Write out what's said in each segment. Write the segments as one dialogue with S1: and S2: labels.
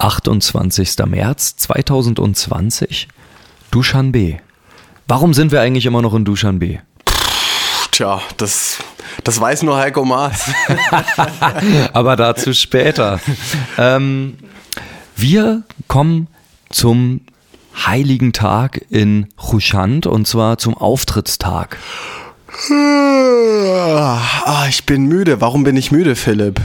S1: 28. März 2020, Dushanbe. Warum sind wir eigentlich immer noch in Dushanbe?
S2: Tja, das, das weiß nur Heiko Maas.
S1: Aber dazu später. Ähm, wir kommen zum heiligen Tag in Chushand und zwar zum Auftrittstag.
S2: Ah, ich bin müde. Warum bin ich müde, Philipp?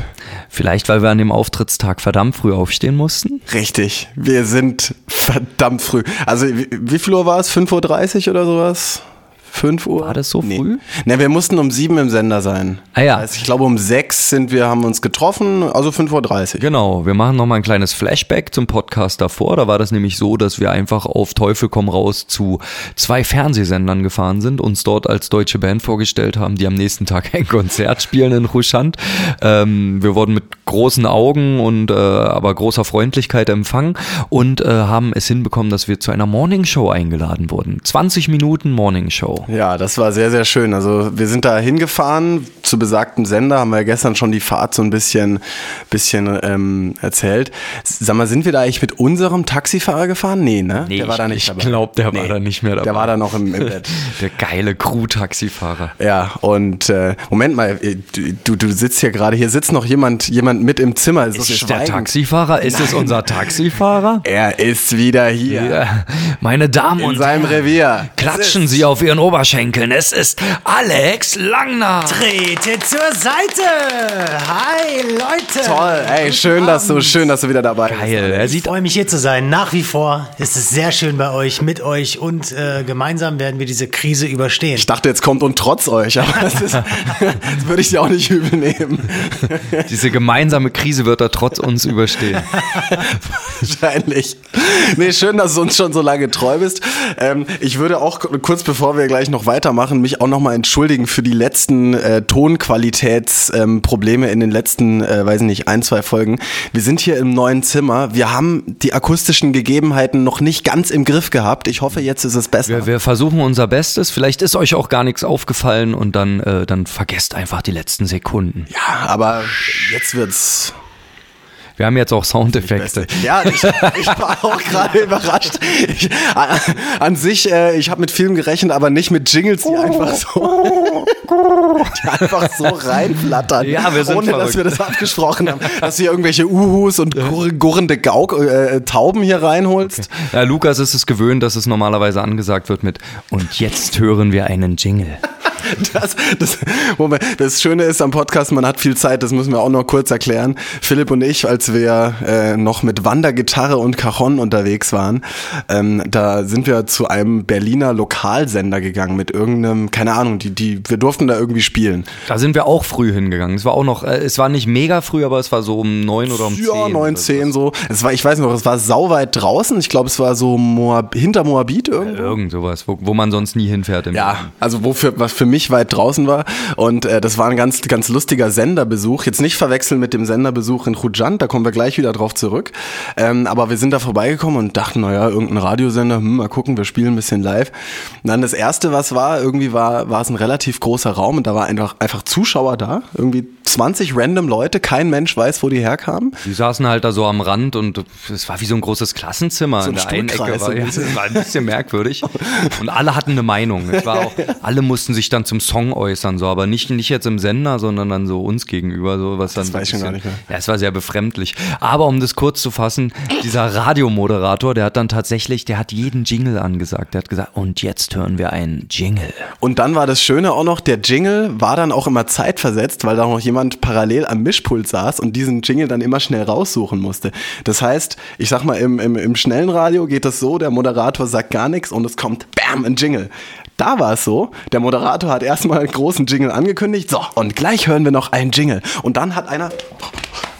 S1: Vielleicht, weil wir an dem Auftrittstag verdammt früh aufstehen mussten?
S2: Richtig. Wir sind verdammt früh. Also, wie, wie viel Uhr war es? 5.30 Uhr oder sowas? 5 Uhr?
S1: War das so
S2: nee.
S1: früh?
S2: Ne, wir mussten um 7 im Sender sein.
S1: Ah ja.
S2: Das heißt, ich glaube, um 6 sind wir, haben uns getroffen, also 5.30 Uhr.
S1: Genau, wir machen nochmal ein kleines Flashback zum Podcast davor. Da war das nämlich so, dass wir einfach auf Teufel komm raus zu zwei Fernsehsendern gefahren sind, uns dort als deutsche Band vorgestellt haben, die am nächsten Tag ein Konzert spielen in Ruschand. Ähm, wir wurden mit großen Augen und äh, aber großer Freundlichkeit empfangen und äh, haben es hinbekommen, dass wir zu einer Morningshow eingeladen wurden. 20 Minuten Morningshow.
S2: Ja, das war sehr, sehr schön. Also wir sind da hingefahren zu besagtem Sender, haben wir ja gestern schon die Fahrt so ein bisschen, bisschen ähm, erzählt. Sag mal, sind wir da eigentlich mit unserem Taxifahrer gefahren? Nee, ne?
S1: Nee,
S2: der war da
S1: ich-
S2: nicht
S1: ich
S2: dabei.
S1: glaub, der war da nicht mehr dabei.
S2: Der war da noch im, im Bett.
S1: Der geile Crew-Taxifahrer.
S2: Ja, und äh, Moment mal, äh, du, du sitzt hier gerade, hier sitzt noch jemand, jemand mit im Zimmer. So
S1: Ist es der. Taxifahrer? Ist es unser Taxifahrer?
S2: Er ist wieder hier.
S1: Ja. Meine Damen
S2: In
S1: und
S2: seinem
S1: Herren,
S2: Revier.
S1: klatschen Sie auf Ihren Oberschenkeln. Es ist Alex Langner.
S3: Trete zur Seite! Hi, Leute!
S2: Toll, ey, schön, dass du, schön, dass du wieder dabei bist.
S1: Geil, er
S3: Ich freue mich hier zu sein. Nach wie vor ist es sehr schön bei euch, mit euch und äh, gemeinsam werden wir diese Krise überstehen.
S2: Ich dachte, jetzt kommt und trotz euch, aber das, ist, das würde ich dir auch nicht übel nehmen.
S1: diese gemeinsame Krise wird er trotz uns überstehen.
S2: Wahrscheinlich. Nee, schön, dass du uns schon so lange treu bist. Ähm, ich würde auch kurz bevor wir gleich noch weitermachen, mich auch nochmal entschuldigen für die letzten äh, Tonqualitätsprobleme ähm, in den letzten, äh, weiß nicht, ein, zwei Folgen. Wir sind hier im neuen Zimmer. Wir haben die akustischen Gegebenheiten noch nicht ganz im Griff gehabt. Ich hoffe, jetzt ist es besser.
S1: Wir, wir versuchen unser Bestes. Vielleicht ist euch auch gar nichts aufgefallen und dann, äh, dann vergesst einfach die letzten Sekunden.
S2: ja, aber jetzt wird's
S1: Wir haben jetzt auch Soundeffekte.
S2: Ja, ich, ich war auch gerade überrascht. Ich, an sich, äh, ich habe mit Filmen gerechnet, aber nicht mit Jingles, die einfach so, die einfach so reinflattern.
S1: Ja, wir sind
S2: ohne dass
S1: verrückt.
S2: wir das abgesprochen haben, dass du hier irgendwelche Uhus und gur- gurrende Gauk äh, Tauben hier reinholst.
S1: Ja, Lukas ist es gewöhnt, dass es normalerweise angesagt wird mit Und jetzt hören wir einen Jingle.
S2: Das, das, Moment, das Schöne ist am Podcast, man hat viel Zeit, das müssen wir auch noch kurz erklären. Philipp und ich, als wir äh, noch mit Wandergitarre und Cajon unterwegs waren, ähm, da sind wir zu einem Berliner Lokalsender gegangen mit irgendeinem, keine Ahnung, die, die, wir durften da irgendwie spielen.
S1: Da sind wir auch früh hingegangen. Es war auch noch, äh, es war nicht mega früh, aber es war so um neun oder um zehn.
S2: Ja, 9,
S1: oder
S2: 10 so. Es war, ich weiß noch, es war sauweit draußen. Ich glaube, es war so Moab, hinter Moabit irgendwo.
S1: Irgend sowas, wo, wo man sonst nie hinfährt. Im
S2: Ja, also wofür, was für mich weit draußen war. Und äh, das war ein ganz, ganz lustiger Senderbesuch. Jetzt nicht verwechseln mit dem Senderbesuch in Khujand, da kommen wir gleich wieder drauf zurück. Ähm, aber wir sind da vorbeigekommen und dachten, naja, irgendein Radiosender, hm, mal gucken, wir spielen ein bisschen live. Und dann das erste, was war, irgendwie war, war es ein relativ großer Raum und da war einfach, einfach Zuschauer da. Irgendwie 20 random Leute, kein Mensch weiß, wo die herkamen.
S1: Die saßen halt da so am Rand und es war wie so ein großes Klassenzimmer.
S2: So
S1: In
S2: ein
S1: der einen Ecke war,
S2: ein
S1: ja, das war ein bisschen merkwürdig. Und alle hatten eine Meinung. Es war auch, alle mussten sich dann zum Song äußern, so, aber nicht, nicht jetzt im Sender, sondern dann so uns gegenüber, so was dann.
S2: Das
S1: ein
S2: weiß ich schon gar nicht mehr.
S1: Ja, es war sehr befremdlich. Aber um das kurz zu fassen, dieser Radiomoderator, der hat dann tatsächlich, der hat jeden Jingle angesagt. Der hat gesagt, und jetzt hören wir einen Jingle.
S2: Und dann war das Schöne auch noch, der Jingle war dann auch immer zeitversetzt, weil da noch jemand parallel am Mischpult saß und diesen Jingle dann immer schnell raussuchen musste. Das heißt, ich sag mal, im, im, im schnellen Radio geht das so, der Moderator sagt gar nichts und es kommt BAM, ein Jingle. Da war es so, der Moderator hat erstmal einen großen Jingle angekündigt, so, und gleich hören wir noch einen Jingle. Und dann hat einer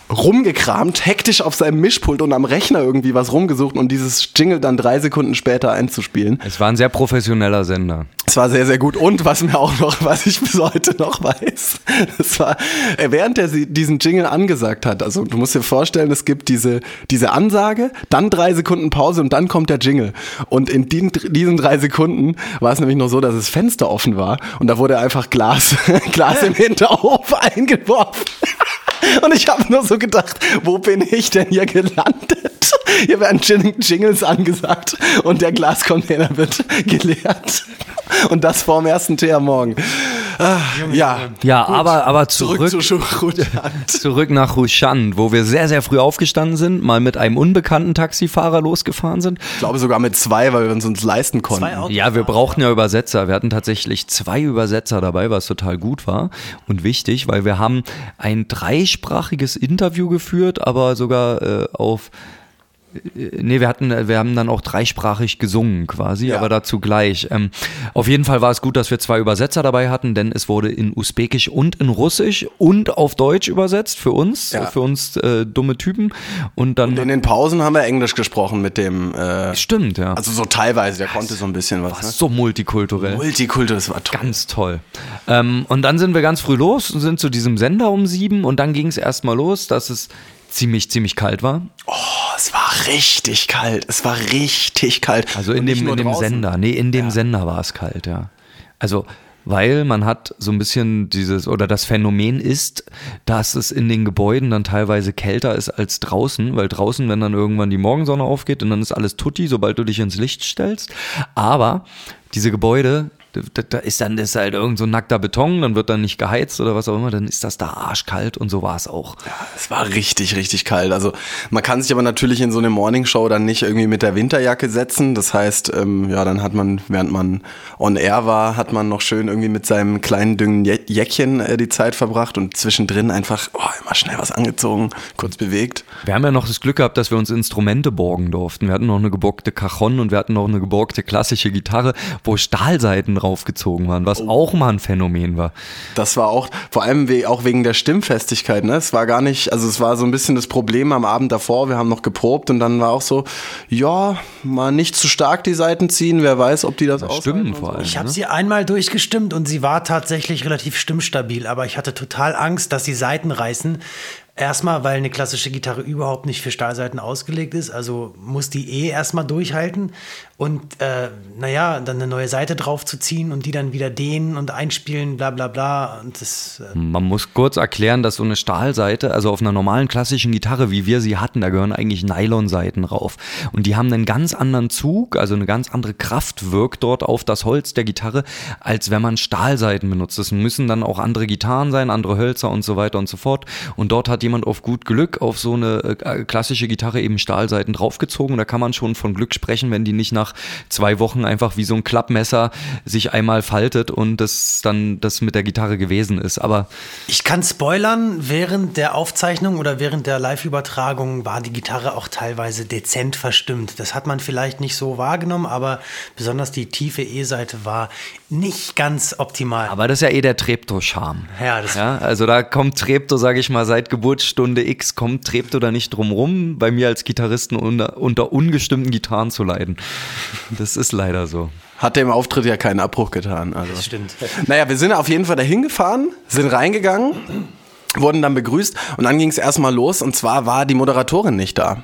S2: rumgekramt, hektisch auf seinem Mischpult und am Rechner irgendwie was rumgesucht und dieses Jingle dann drei Sekunden später einzuspielen.
S1: Es war ein sehr professioneller Sender.
S2: Es war sehr, sehr gut. Und was mir auch noch, was ich bis heute noch weiß, das war, äh, während er diesen Jingle angesagt hat, also du musst dir vorstellen, es gibt diese, diese Ansage, dann drei Sekunden Pause und dann kommt der Jingle. Und in diesen, diesen drei Sekunden war es nämlich noch so, dass das Fenster offen war und da wurde einfach Glas, Glas im Hinterhof eingeworfen. Und ich habe nur so gedacht, wo bin ich denn hier gelandet? Hier werden Jingles angesagt und der Glascontainer wird geleert. Und das vorm ersten Tee am Morgen. Ah, ja,
S1: Ja, aber, aber zurück,
S2: zurück zu
S1: zurück nach Ruschan, wo wir sehr, sehr früh aufgestanden sind, mal mit einem unbekannten Taxifahrer losgefahren sind.
S2: Ich glaube sogar mit zwei, weil wir uns uns leisten konnten.
S1: Ja, wir brauchten ja Übersetzer. Wir hatten tatsächlich zwei Übersetzer dabei, was total gut war und wichtig, weil wir haben ein dreisprachiges Interview geführt, aber sogar äh, auf Nee, wir hatten, wir haben dann auch dreisprachig gesungen quasi,
S2: Ja.
S1: aber dazu gleich. Ähm, auf jeden Fall war es gut, dass wir zwei Übersetzer dabei hatten, denn es wurde in Usbekisch und in Russisch und auf Deutsch übersetzt für uns,
S2: Ja.
S1: für uns äh, dumme Typen. Und dann
S2: In den Pausen haben wir Englisch gesprochen mit dem, äh,
S1: stimmt, ja.
S2: also so teilweise, der konnte so ein bisschen was. Ne?
S1: so multikulturell.
S2: Multikultur, das war toll.
S1: Ganz toll. Ähm, und dann sind wir ganz früh los und sind zu diesem Sender um sieben und dann ging es erstmal los, dass es ziemlich, ziemlich kalt war.
S2: Oh, es war richtig kalt. Es war richtig kalt.
S1: Also in dem, in dem
S2: draußen.
S1: Sender. Nee, in dem Sender war es kalt, ja. Also, weil man hat so ein bisschen dieses, oder das Phänomen ist, dass es in den Gebäuden dann teilweise kälter ist als draußen, weil draußen, wenn dann irgendwann die Morgensonne aufgeht und dann ist alles tutti, sobald du dich ins Licht stellst. Aber diese Gebäude, da, da ist dann das ist halt irgend so nackter Beton, dann wird dann nicht geheizt oder was auch immer, dann ist das da arschkalt und so war es auch.
S2: Es war richtig, richtig kalt. Also man kann sich aber natürlich in so eine Morningshow dann nicht irgendwie mit der Winterjacke setzen. Das heißt, ähm, ja, dann hat man, während man on air war, hat man noch schön irgendwie mit seinem kleinen dünnen Jä- Jäckchen äh, die Zeit verbracht und zwischendrin einfach oh, immer schnell was angezogen, kurz bewegt.
S1: Wir haben ja noch das Glück gehabt, dass wir uns Instrumente borgen durften. Wir hatten noch eine geborgte Cajon und wir hatten noch eine geborgte klassische Gitarre, wo Stahlseiten draufgezogen waren, was auch mal ein Phänomen war.
S2: Das war auch, vor allem we auch wegen der Stimmfestigkeit, ne? Es war gar nicht, also es war so ein bisschen das Problem am Abend davor, wir haben noch geprobt und dann war auch so, ja, mal nicht zu stark die Seiten ziehen, wer weiß, ob die das, aushalten
S1: Stimmen vor allem.
S3: Ich habe
S1: ne?
S3: sie einmal durchgestimmt und sie war tatsächlich relativ stimmstabil, aber ich hatte total Angst, dass die Seiten reißen. Erstmal, weil eine klassische Gitarre überhaupt nicht für Stahlseiten ausgelegt ist, also muss die eh erstmal durchhalten und äh, naja, dann eine neue Seite draufzuziehen und die dann wieder dehnen und einspielen, bla bla bla. Und das, äh,
S1: Man muss kurz erklären, dass so eine Stahlseite, also auf einer normalen klassischen Gitarre, wie wir sie hatten, da gehören eigentlich Nylonseiten rauf. Und die haben einen ganz anderen Zug, also eine ganz andere Kraft wirkt dort auf das Holz der Gitarre, als wenn man Stahlseiten benutzt. Das müssen dann auch andere Gitarren sein, andere Hölzer und so weiter und so fort. Und dort hat jemand auf gut Glück auf so eine äh, klassische Gitarre eben Stahlseiten draufgezogen. Da kann man schon von Glück sprechen, wenn die nicht nach zwei Wochen einfach wie so ein Klappmesser sich einmal faltet und das dann das mit der Gitarre gewesen ist. Aber
S3: Ich kann spoilern, während der Aufzeichnung oder während der Live-Übertragung war die Gitarre auch teilweise dezent verstimmt. Das hat man vielleicht nicht so wahrgenommen, aber besonders die tiefe E-Seite war nicht ganz optimal.
S1: Aber das ist ja eh der Treptow-Charme.
S3: Ja, das-
S1: ja, also da kommt Treptow, sage ich mal, seit Geburtsstunde X kommt Treptow da nicht drum rum, bei mir als Gitarristen unter, unter ungestimmten Gitarren zu leiden. Das ist leider so.
S2: Hat dem Auftritt ja keinen Abbruch getan. Also.
S3: Das stimmt.
S2: Naja, wir sind auf jeden Fall dahin gefahren, sind reingegangen, wurden dann begrüßt und dann ging es erstmal los und zwar war die Moderatorin nicht da.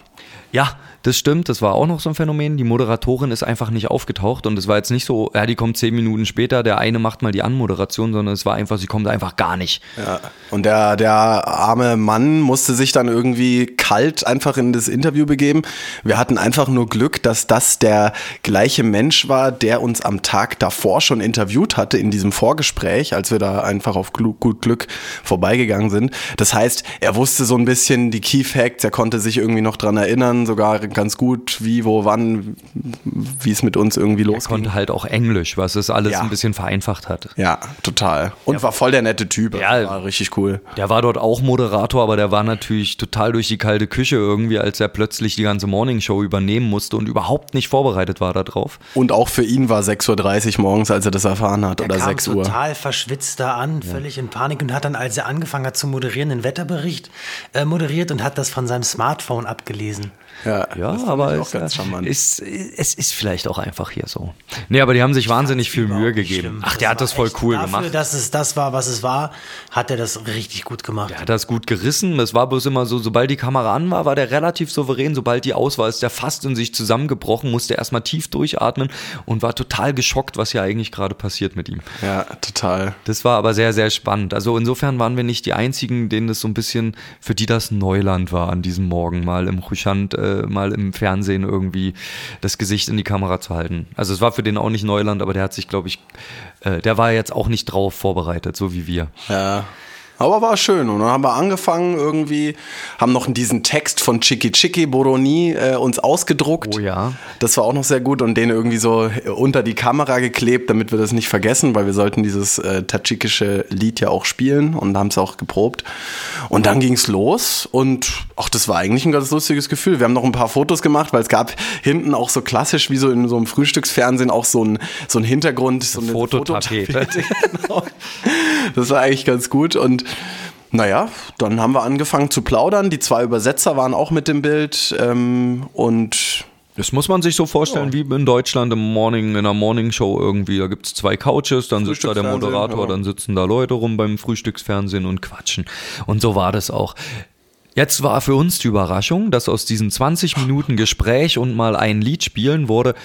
S1: Ja, das stimmt, das war auch noch so ein Phänomen. Die Moderatorin ist einfach nicht aufgetaucht und es war jetzt nicht so, ja, die kommt zehn Minuten später, der eine macht mal die Anmoderation, sondern es war einfach, sie kommt einfach gar nicht.
S2: Ja. Und der, der arme Mann musste sich dann irgendwie kalt einfach in das Interview begeben. Wir hatten einfach nur Glück, dass das der gleiche Mensch war, der uns am Tag davor schon interviewt hatte in diesem Vorgespräch, als wir da einfach auf gut Glück vorbeigegangen sind. Das heißt, er wusste so ein bisschen die Key Facts, er konnte sich irgendwie noch dran erinnern, sogar ganz gut, wie, wo, wann, wie es mit uns irgendwie
S1: Er
S2: losging.
S1: konnte halt auch Englisch, was es alles
S2: Ja.
S1: ein bisschen vereinfacht hat.
S2: Ja, total. Und war voll der nette Typ.
S1: Ja.
S2: war richtig cool.
S1: Der war dort auch Moderator, aber der war natürlich total durch die kalte Küche irgendwie, als er plötzlich die ganze Morningshow übernehmen musste und überhaupt nicht vorbereitet war darauf.
S2: Und auch für ihn war 6.30 Uhr morgens, als er das erfahren hat,
S3: Er
S2: oder
S3: kam
S2: 6 Uhr.
S3: total verschwitzt da an, völlig in Panik und hat dann, als er angefangen hat zu moderieren, den Wetterbericht äh, moderiert und hat das von seinem Smartphone abgelesen.
S2: Ja.
S1: ja,
S2: Das
S1: aber
S2: ich auch
S1: es, ist, es ist vielleicht auch einfach hier so. Nee, aber die haben sich wahnsinnig viel Mühe gegeben.
S3: schlimm.
S1: Ach, der hat
S3: war
S1: das voll cool
S3: dafür,
S1: gemacht.
S3: dass es das war, was es war, hat er das richtig gut gemacht.
S1: Der hat das gut gerissen. Es war bloß immer so, sobald die Kamera an war, war der relativ souverän. Sobald die aus war, ist der fast in sich zusammengebrochen, musste erstmal tief durchatmen und war total geschockt, was hier eigentlich gerade passiert mit ihm.
S2: Ja, total.
S1: Das war aber sehr, sehr spannend. Also insofern waren wir nicht die Einzigen, denen das so ein bisschen, für die das Neuland war an diesem Morgen, mal im Ruchand, äh, mal im Fernsehen irgendwie das Gesicht in die Kamera zu halten. Also es war für den auch nicht Neuland, aber der hat sich, glaube ich, äh, der war jetzt auch nicht drauf vorbereitet, so wie wir.
S2: Ja. Aber war schön. Und dann haben wir angefangen irgendwie, haben noch diesen Text von Chiki Chiki Boroni äh, uns ausgedruckt.
S1: Oh ja.
S2: Das war auch noch sehr gut und den irgendwie so unter die Kamera geklebt, damit wir das nicht vergessen, weil wir sollten dieses äh, tadschikische Lied ja auch spielen und haben es auch geprobt. Und dann ging's los und ach, das war eigentlich ein ganz lustiges Gefühl. Wir haben noch ein paar Fotos gemacht, weil es gab hinten auch so klassisch wie so in so einem Frühstücksfernsehen auch so ein, so ein Hintergrund, so eine
S1: Fototapete.
S2: Fototapete, genau. Das war eigentlich ganz gut und naja, dann haben wir angefangen zu plaudern. Die zwei Übersetzer waren auch mit dem Bild ähm, und
S1: Das muss man sich so vorstellen wie in Deutschland im Morning, in einer Morning Show irgendwie. Da gibt's zwei Couches, dann sitzt da der Moderator,
S2: ja.
S1: dann sitzen da Leute rum beim Frühstücksfernsehen und quatschen. Und so war das auch. Jetzt war für uns die Überraschung, dass aus diesen 20 Minuten Gespräch und mal ein Lied spielen wurde,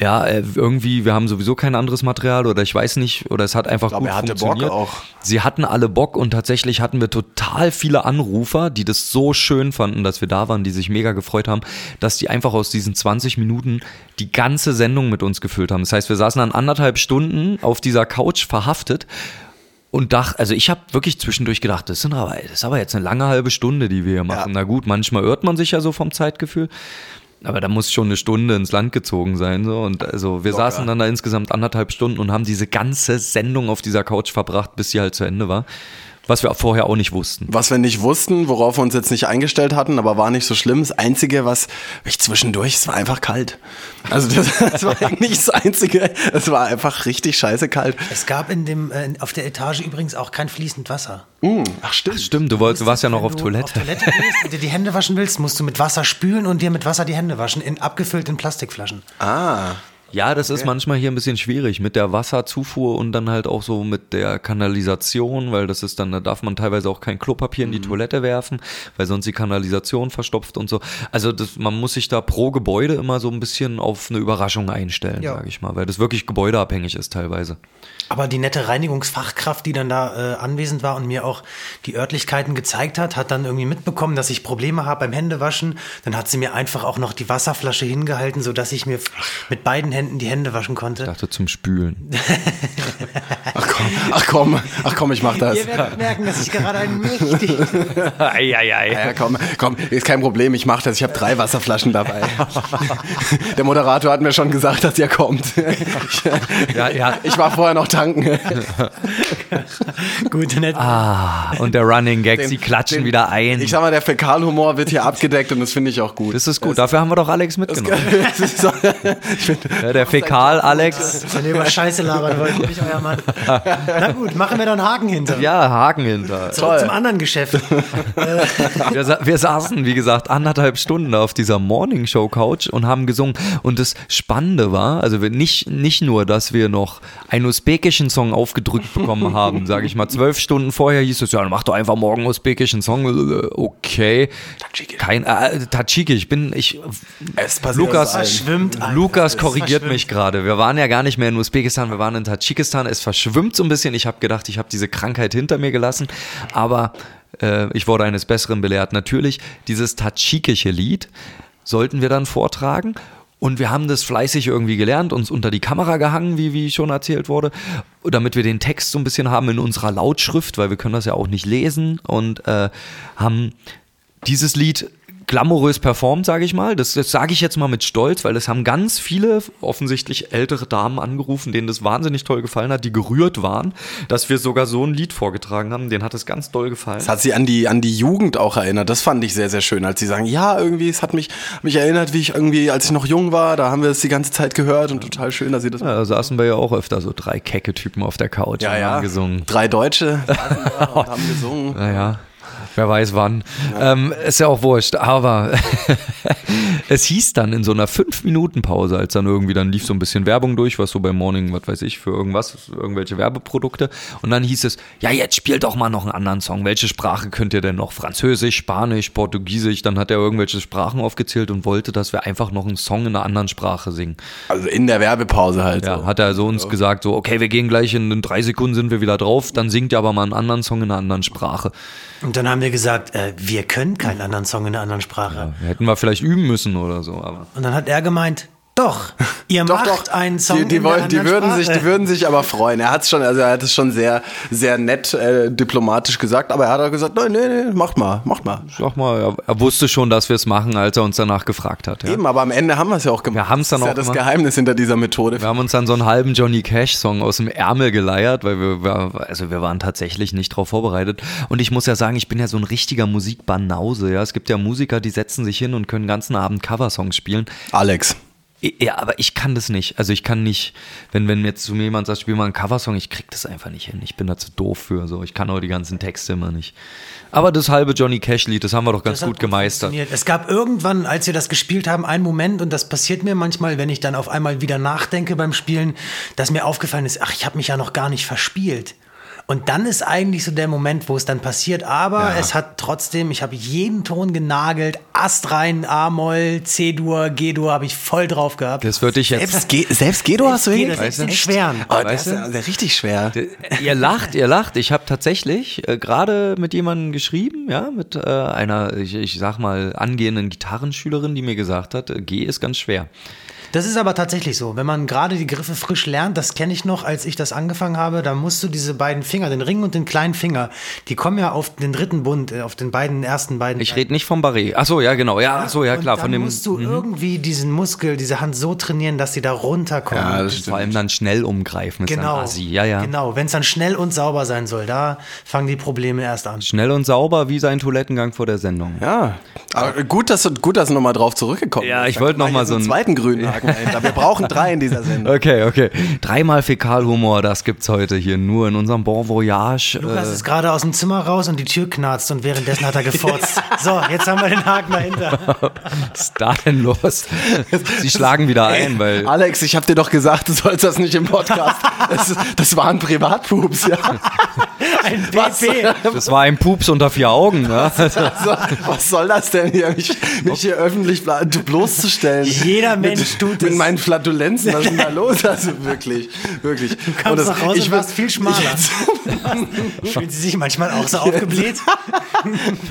S1: ja, äh, irgendwie, wir haben sowieso kein anderes Material oder ich weiß nicht, oder es hat einfach
S2: glaube,
S1: gut
S2: er hatte Bock
S1: funktioniert.
S2: auch.
S1: Sie hatten alle Bock und tatsächlich hatten wir total viele Anrufer, die das so schön fanden, dass wir da waren, die sich mega gefreut haben, dass die einfach aus diesen 20 Minuten die ganze Sendung mit uns gefüllt haben. Das heißt, wir saßen dann anderthalb Stunden auf dieser Couch verhaftet und dachte, also ich habe wirklich zwischendurch gedacht, das, sind aber, das ist aber jetzt eine lange halbe Stunde, die wir hier machen.
S2: Ja.
S1: Na gut, manchmal irrt man sich ja so vom Zeitgefühl. Aber da muss schon eine Stunde ins Land gezogen sein. So. Und also wir saßen dann da insgesamt anderthalb Stunden und haben diese ganze Sendung auf dieser Couch verbracht, bis sie halt zu Ende war. Was wir vorher auch nicht wussten.
S2: Was wir nicht wussten, worauf wir uns jetzt nicht eingestellt hatten, aber war nicht so schlimm. Das Einzige, was ich zwischendurch, es war einfach kalt. Also das, das war eigentlich das Einzige. Es war einfach richtig scheiße kalt.
S3: Es gab in dem, äh, auf der Etage übrigens auch kein fließend Wasser.
S2: Mm, ach stimmt.
S1: Stimmt, du, wolltest, du warst ja noch
S3: Wenn
S1: auf
S3: du
S1: Toilette.
S3: Auf Toilette gehst und dir die Hände waschen willst, musst du mit Wasser spülen und dir mit Wasser die Hände waschen, in, abgefüllt in Plastikflaschen.
S2: Ah,
S1: Ja, das ist manchmal hier ein bisschen schwierig mit der Wasserzufuhr und dann halt auch so mit der Kanalisation, weil das ist dann, da darf man teilweise auch kein Klopapier
S2: Mhm.
S1: in die Toilette werfen, weil sonst die Kanalisation verstopft und so. Also das, man muss sich da pro Gebäude immer so ein bisschen auf eine Überraschung einstellen,
S3: Ja.
S1: sage ich mal, weil das wirklich gebäudeabhängig ist teilweise.
S3: Aber die nette Reinigungsfachkraft, die dann da äh, anwesend war und mir auch die Örtlichkeiten gezeigt hat, hat dann irgendwie mitbekommen, dass ich Probleme habe beim Händewaschen. Dann hat sie mir einfach auch noch die Wasserflasche hingehalten, sodass ich mir mit beiden Händen die Hände waschen
S1: Ich
S3: konnte.
S1: dachte zum Spülen.
S2: ach komm, ach komm, ach komm, ich mach das.
S3: Ihr werdet merken, dass ich gerade ein mächtig
S1: Eieiei.
S2: Ja, komm, komm, ist kein Problem, ich mach das. Ich habe drei Wasserflaschen dabei. Der Moderator hat mir schon gesagt, dass ihr kommt. Ich,
S1: Ja, ja.
S2: ich war vorher noch tanken.
S3: gut nett.
S1: Ah, und der Running Gag, sie klatschen
S2: den-
S1: wieder ein.
S2: Ich sag mal, der Fäkalhumor wird hier abgedeckt und das finde ich auch gut.
S1: das ist gut, dafür haben wir doch Alex mitgenommen.
S2: Das ist so- ich find,
S1: Ja, der Fäkal-Alex.
S3: Wenn ihr über Scheiße labern wollt, bin ich euer Mann. Na gut, machen wir da einen Haken hinter.
S1: Ja, Haken hinter.
S3: Zurück
S2: toll.
S3: zum anderen Geschäft.
S1: Wir, sa wir saßen, wie gesagt, anderthalb Stunden auf dieser Morning Show Couch und haben gesungen. Und das Spannende war, also nicht, nicht nur, dass wir noch einen usbekischen Song aufgedrückt bekommen haben, sage ich mal, zwölf Stunden vorher hieß es, ja, dann mach doch einfach morgen einen usbekischen Song. Okay.
S2: Tadschiki.
S1: Kein, äh, Tadschiki, ich bin, ich,
S2: Es passiert
S1: Lukas,
S2: allen.
S3: Schwimmt einfach.
S1: Lukas
S3: Es
S1: korrigiert
S3: verschwimmt.
S1: mich gerade. Wir waren ja gar nicht mehr in Usbekistan, wir waren in Tadschikistan. Es verschwimmt so ein bisschen. Ich habe gedacht, ich habe diese Krankheit hinter mir gelassen, aber äh, ich wurde eines Besseren belehrt. Natürlich, dieses tadschikische Lied sollten wir dann vortragen. Und wir haben das fleißig irgendwie gelernt, uns unter die Kamera gehangen, wie, wie schon erzählt wurde, damit wir den Text so ein bisschen haben in unserer Lautschrift, weil wir können das ja auch nicht lesen. Und äh, haben dieses Lied glamourös performt, sage ich mal. Das, das sage ich jetzt mal mit Stolz, weil es haben ganz viele offensichtlich ältere Damen angerufen, denen das wahnsinnig toll gefallen hat, die gerührt waren, dass wir sogar so ein Lied vorgetragen haben. Den hat es ganz toll gefallen.
S2: Das hat sie an die, an die Jugend auch erinnert. Das fand ich sehr, sehr schön, als sie sagen, ja, irgendwie, es hat mich, mich erinnert, wie ich irgendwie, als ich noch jung war, da haben wir es die ganze Zeit gehört und total schön, dass sie das
S1: Ja, da saßen wir ja auch öfter so drei kecke Typen auf der Couch
S2: Ja,
S1: und
S2: ja.
S1: haben gesungen.
S2: Drei Deutsche saßen da und haben gesungen.
S1: Naja. Wer weiß wann. Ähm, ist ja auch wurscht, aber es hieß dann in so einer 5-Minuten-Pause, als dann irgendwie, dann lief so ein bisschen Werbung durch, was so bei Morning, was weiß ich, für irgendwas, irgendwelche Werbeprodukte. Und dann hieß es, ja, jetzt spielt doch mal noch einen anderen Song. Welche Sprache könnt ihr denn noch? Französisch, Spanisch, Portugiesisch? Dann hat er irgendwelche Sprachen aufgezählt und wollte, dass wir einfach noch einen Song in einer anderen Sprache singen.
S2: Also in der Werbepause halt.
S1: Ja,
S2: so.
S1: hat er so uns gesagt, so, okay, wir gehen gleich in, in drei Sekunden sind wir wieder drauf, dann singt ihr aber mal einen anderen Song in einer anderen Sprache.
S3: Und dann haben wir gesagt, äh, wir können keinen anderen Song in einer anderen Sprache.
S1: Hätten wir vielleicht üben müssen oder so, aber.
S3: Und dann hat er gemeint, doch, ihr
S2: Doch,
S3: macht
S2: doch.
S3: einen Song
S2: die, die,
S3: in der
S2: wollen, die würden sich, die würden sich aber freuen. Er hat es schon, also er hat es schon sehr, sehr nett äh, diplomatisch gesagt, aber er hat auch gesagt, nein, nee, nee, macht mal, macht mal.
S1: Sag mal, er, er wusste schon, dass wir es machen, als er uns danach gefragt hat. Ja.
S2: Eben, aber am Ende haben wir es ja auch gemacht.
S1: Wir haben's dann
S2: das ist
S1: auch
S2: ja das. Geheimnis hinter dieser Methode.
S1: Wir haben uns dann so einen halben Johnny Cash-Song aus dem Ärmel geleiert, weil wir, wir, also wir waren tatsächlich nicht darauf vorbereitet. Und ich muss ja sagen, ich bin ja so ein richtiger Musikbanause. Ja, es gibt ja Musiker, die setzen sich hin und können den ganzen Abend Coversongs spielen.
S2: Alex.
S1: Ja, aber ich kann das nicht. Also ich kann nicht, wenn, wenn jetzt zu mir jemand sagt, spiel mal einen Coversong, ich krieg das einfach nicht hin. Ich bin da zu doof für. So, ich kann auch die ganzen Texte immer nicht. Aber das halbe Johnny Cash-Lied, das haben wir doch ganz gut gemeistert.
S3: Es gab irgendwann, als wir das gespielt haben, einen Moment, und das passiert mir manchmal, wenn ich dann auf einmal wieder nachdenke beim Spielen, dass mir aufgefallen ist, ach, ich habe mich ja noch gar nicht verspielt. Und dann ist eigentlich so der Moment, wo es dann passiert. Aber
S2: Ja.
S3: es hat trotzdem, ich habe jeden Ton genagelt, Astrein, A-Moll, C-Dur, G-Dur, habe ich voll drauf gehabt.
S1: Das würde ich jetzt.
S2: Selbst, Gedo hast du hingekriegt?
S3: das in schweren.
S2: Oh, das
S1: Weißt
S2: ist
S1: du?
S2: richtig schwer.
S1: Ihr lacht, ihr lacht. Ich habe tatsächlich äh, gerade mit jemandem geschrieben, ja, mit äh, einer, ich, ich sag mal, angehenden Gitarrenschülerin, die mir gesagt hat, äh, G ist ganz schwer.
S3: Das ist aber tatsächlich so. Wenn man gerade die Griffe frisch lernt, das kenne ich noch, als ich das angefangen habe, da musst du diese beiden Finger, den Ring und den kleinen Finger, die kommen ja auf den dritten Bund, äh, auf den beiden ersten beiden.
S1: Ich rede nicht vom Barré. Ach so, ja, genau. Ja, so, ja,
S3: Und
S1: klar.
S3: dann
S1: Von dem,
S3: musst du irgendwie diesen Muskel, diese Hand so trainieren, dass sie da runterkommen.
S2: Ja, das
S1: vor allem dann schnell umgreifen ist
S3: genau.
S1: Ja, ja.
S3: Genau. Wenn es dann schnell und sauber sein soll, da fangen die Probleme erst an.
S1: Schnell und sauber wie sein Toilettengang vor der Sendung.
S2: Ja, aber gut, dass du, gut, dass du nochmal drauf zurückgekommen
S1: Ja,
S2: bist.
S1: ich wollte
S2: Da
S1: noch mal
S2: jetzt
S1: so
S2: einen
S1: ein-
S2: zweiten grünen Haken dahinter. Wir brauchen drei in dieser Sendung.
S1: Okay, okay. Dreimal Fäkalhumor, das gibt's heute hier nur in unserem Bon Voyage.
S3: Lukas
S1: Äh,
S3: ist gerade aus dem Zimmer raus und die Tür knarzt und währenddessen hat er gefurzt. so, jetzt haben wir den Haken dahinter.
S1: was ist da denn los? Sie schlagen wieder ein, weil.
S2: Alex, ich habe dir doch gesagt, du sollst das nicht im Podcast. Das, das war ein Privatpups, ja.
S3: Ein
S2: Was?
S3: BP.
S1: Das war ein Pups unter vier Augen, ne?
S2: Also, was soll das denn hier, mich, mich hier öffentlich bloßzustellen?
S3: Jeder Mensch tut
S2: Mit
S3: es.
S2: meinen Flatulenzen, was ist denn da los? Also wirklich, wirklich. Du
S3: kamst nach Hause und
S2: will-
S3: warst viel schmaler. Fühlen Sie sich manchmal auch so aufgebläht?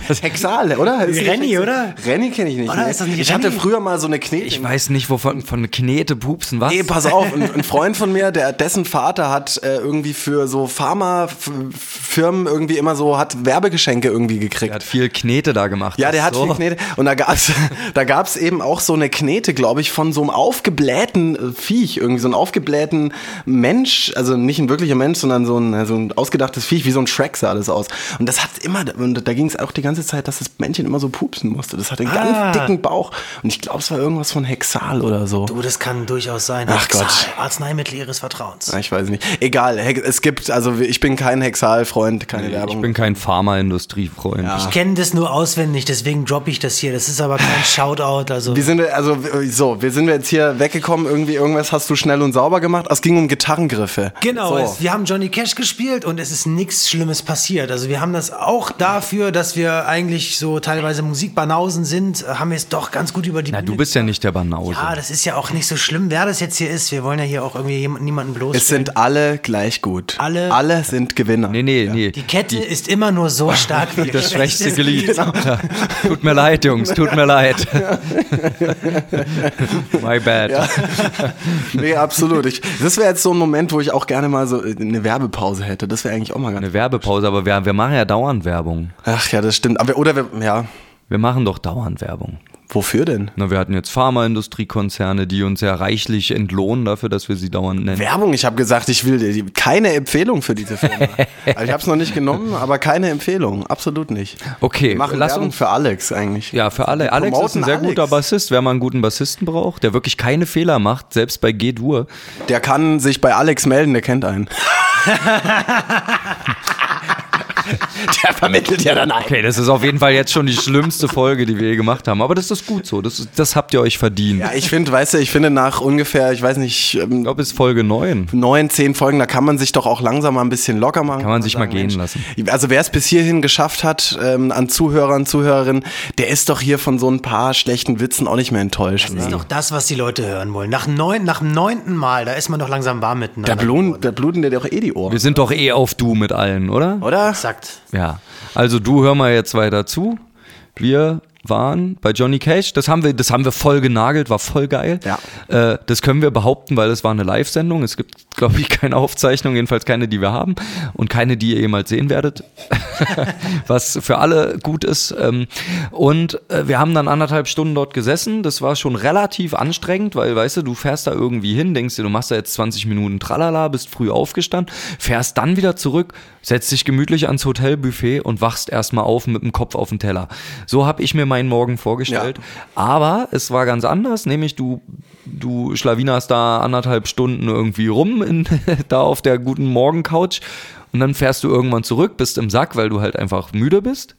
S2: Das Hexale, oder? Ist
S3: Renny, oder?
S2: Renny kenne ich nicht.
S3: Oder ist das nicht
S2: ich hatte
S3: Renny?
S2: früher mal so eine Knete.
S1: Ich weiß nicht, wovon von Knete, Pupsen, was?
S2: Nee, pass auf, ein, ein Freund von mir, der dessen Vater hat äh, irgendwie für so Pharmafirmen irgendwie immer so hat Werbegeschenke irgendwie
S1: Der
S2: gekriegt.
S1: hat viel Knete da gemacht.
S2: Ja, der hat
S1: so.
S2: viel Knete. Und da gab's, da gab's eben auch so eine Knete, glaube ich, von so einem aufgeblähten äh, Viech, irgendwie so einen aufgeblähten Mensch, also nicht ein wirklicher Mensch, sondern so ein, so ein ausgedachtes Viech, wie so ein Shrek sah das aus. Und das hat immer, und da ging es auch die ganze Zeit, dass das Männchen immer so pupsen musste. Das hatte einen
S3: Ah.
S2: ganz dicken Bauch. Und ich glaube, es war irgendwas von Hexal oder so.
S3: Du, das kann durchaus sein.
S2: Ach
S3: Hexal,
S2: Gott.
S3: Arzneimittel ihres Vertrauens.
S2: Ich weiß nicht. Egal, es gibt, also ich bin kein Hexal-Freund, keine Werbung.
S1: Ich bin kein Pharmaindustriefreund.
S2: Ja.
S3: Ich kenne das nur auswendig, deswegen droppe ich das hier. Das ist aber kein Shoutout. Also
S2: Wie sind wir, also so, wir sind wir jetzt hier weggekommen, irgendwie irgendwas hast du schnell und sauber gemacht. Es ging um Gitarrengriffe.
S3: Genau,
S2: So.
S3: es, wir haben Johnny Cash gespielt und es ist nichts Schlimmes passiert. Also wir haben das auch dafür, dass wir eigentlich so teilweise Musikbanausen sind, äh, haben wir es doch ganz gut über die
S1: Na, du
S3: Bühne
S1: bist ja nicht der Banause.
S3: Ja, das ist ja auch nicht so schlimm, wer das jetzt hier ist. Wir wollen ja hier auch irgendwie niemanden bloßstellen.
S2: Es sind alle gleich gut.
S3: Alle-
S2: Alle sind Gewinner.
S1: nee, nee, nee.
S3: die Kette ist immer nur so stark wie
S1: das schwächste Glied. Ja. Tut mir leid, Jungs, tut mir leid. My bad.
S2: Ja. nee, absolut. Ich, das wäre jetzt so ein Moment, wo ich auch gerne mal so eine Werbepause hätte. Das wäre eigentlich auch mal ganz.
S1: Eine Werbepause, aber wir, wir machen ja dauernd Werbung.
S2: Ach ja, das stimmt. Aber, oder wir, ja.
S1: Wir machen doch dauernd Werbung.
S2: Wofür denn?
S1: Na, wir hatten jetzt Pharmaindustriekonzerne, die uns ja reichlich entlohnen dafür, dass wir sie dauernd nennen.
S2: Werbung. Ich habe gesagt, ich will keine Empfehlung für diese Firma. also ich habe es noch nicht genommen, aber keine Empfehlung. Absolut nicht.
S1: Okay,
S2: Wir machen
S1: lass
S2: Werbung
S1: uns.
S2: für Alex eigentlich.
S1: Ja, für alle.
S2: Wir
S1: Alex ist ein sehr
S2: Alex.
S1: guter Bassist. Wer mal einen guten Bassisten braucht, der wirklich keine Fehler macht, selbst bei G-Dur.
S2: Der kann sich bei Alex melden, der kennt einen. Der vermittelt ja dann ein.
S1: Okay, das ist auf jeden Fall jetzt schon die schlimmste Folge, die wir je gemacht haben. Aber das ist gut so. Das, das habt ihr euch verdient.
S2: Ja, ich finde, weißt du, ich finde nach ungefähr, ich weiß nicht,
S1: Ich
S2: ähm,
S1: glaube, es ist Folge 9.
S2: neun, zehn Folgen, da kann man sich doch auch langsam mal ein bisschen locker machen.
S1: Kann man sich mal
S2: sagen,
S1: gehen
S2: Mensch,
S1: lassen.
S2: Also wer es bis hierhin geschafft hat, ähm, an Zuhörern, Zuhörerinnen, der ist doch hier von so ein paar schlechten Witzen auch nicht mehr enttäuscht.
S3: Das ist doch das, was die Leute hören wollen. Nach, neun, nach dem neunten Mal, da ist man doch langsam warm miteinander.
S2: Da, bluten, da bluten dir doch eh die Ohren.
S1: Wir sind doch eh auf Du mit allen, oder?
S2: Oder?
S3: Exakt.
S1: Ja. Also du hör mal jetzt weiter zu. Wir waren bei Johnny Cash. Das haben wir, das haben wir voll genagelt, war voll geil.
S2: Ja.
S1: Äh, das können wir behaupten, weil es war eine Live-Sendung. Es gibt, glaube ich, keine Aufzeichnung, jedenfalls keine, die wir haben und keine, die ihr jemals sehen werdet. Was für alle gut ist. Ähm, und äh, wir haben dann anderthalb Stunden dort gesessen. Das war schon relativ anstrengend, weil, weißt du, du fährst da irgendwie hin, denkst dir, du machst da jetzt 20 Minuten Tralala, bist früh aufgestanden, fährst dann wieder zurück, setzt dich gemütlich ans Hotelbuffet und wachst erstmal auf mit dem Kopf auf den Teller. So habe ich mir meinen Morgen vorgestellt. Aber es war ganz anders, nämlich du, du schlawinerst da anderthalb Stunden irgendwie rum in, da auf der guten Morgen-Couch und dann fährst du irgendwann zurück, bist im Sack, weil du halt einfach müde bist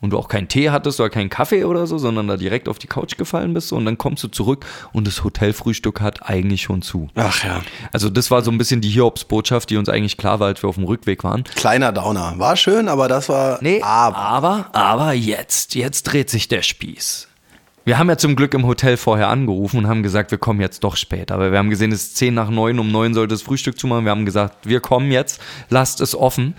S1: und du auch keinen Tee hattest oder keinen Kaffee oder so, sondern da direkt auf die Couch gefallen bist und dann kommst du zurück und das Hotelfrühstück hat eigentlich schon zu.
S2: Ach ja.
S1: Also das war so ein bisschen die Hiobsbotschaft, die uns eigentlich klar war, als wir auf dem Rückweg waren.
S2: Kleiner Downer. War schön, aber das war.
S1: aber, aber, aber jetzt, jetzt dreht sich der Spieß. Wir haben ja zum Glück im Hotel vorher angerufen und haben gesagt, wir kommen jetzt doch später. Aber wir haben gesehen, es ist 10 nach 9, um 9 sollte das Frühstück zumachen. Wir haben gesagt, wir kommen jetzt, lasst es offen.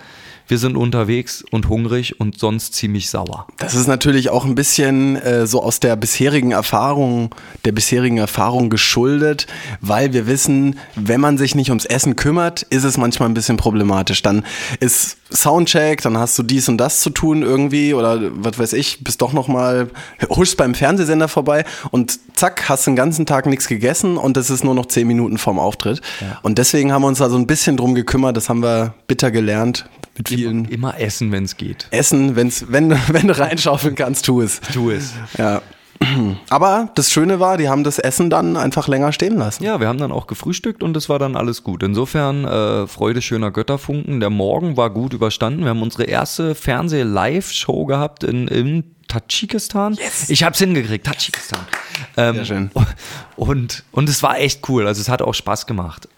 S1: Wir sind unterwegs und hungrig und sonst ziemlich sauer.
S2: Das ist natürlich auch ein bisschen äh, so aus der bisherigen Erfahrung, der bisherigen Erfahrung geschuldet, weil wir wissen, wenn man sich nicht ums Essen kümmert, ist es manchmal ein bisschen problematisch. Dann ist Soundcheck, dann hast du dies und das zu tun irgendwie oder was weiß ich, bist doch noch mal huschst beim Fernsehsender vorbei und zack, hast den ganzen Tag nichts gegessen und es ist nur noch zehn Minuten vorm Auftritt. Und deswegen haben wir uns da so ein bisschen drum gekümmert, das haben wir bitter gelernt mit vielen
S1: Immer essen, wenn es geht.
S2: Essen, wenn's, wenn, wenn du reinschaufeln kannst, tu es.
S1: Tu es.
S2: Ja. Aber das Schöne war, die haben das Essen dann einfach länger stehen lassen.
S1: Ja, wir haben dann auch gefrühstückt und es war dann alles gut. Insofern äh, Freude schöner Götterfunken. Der Morgen war gut überstanden. Wir haben unsere erste Fernseh-Live-Show gehabt in, in Tadschikistan. Yes. Ich hab's hingekriegt, Tadschikistan. Ähm,
S2: Sehr schön.
S1: Und, und es war echt cool. Also es hat auch Spaß gemacht.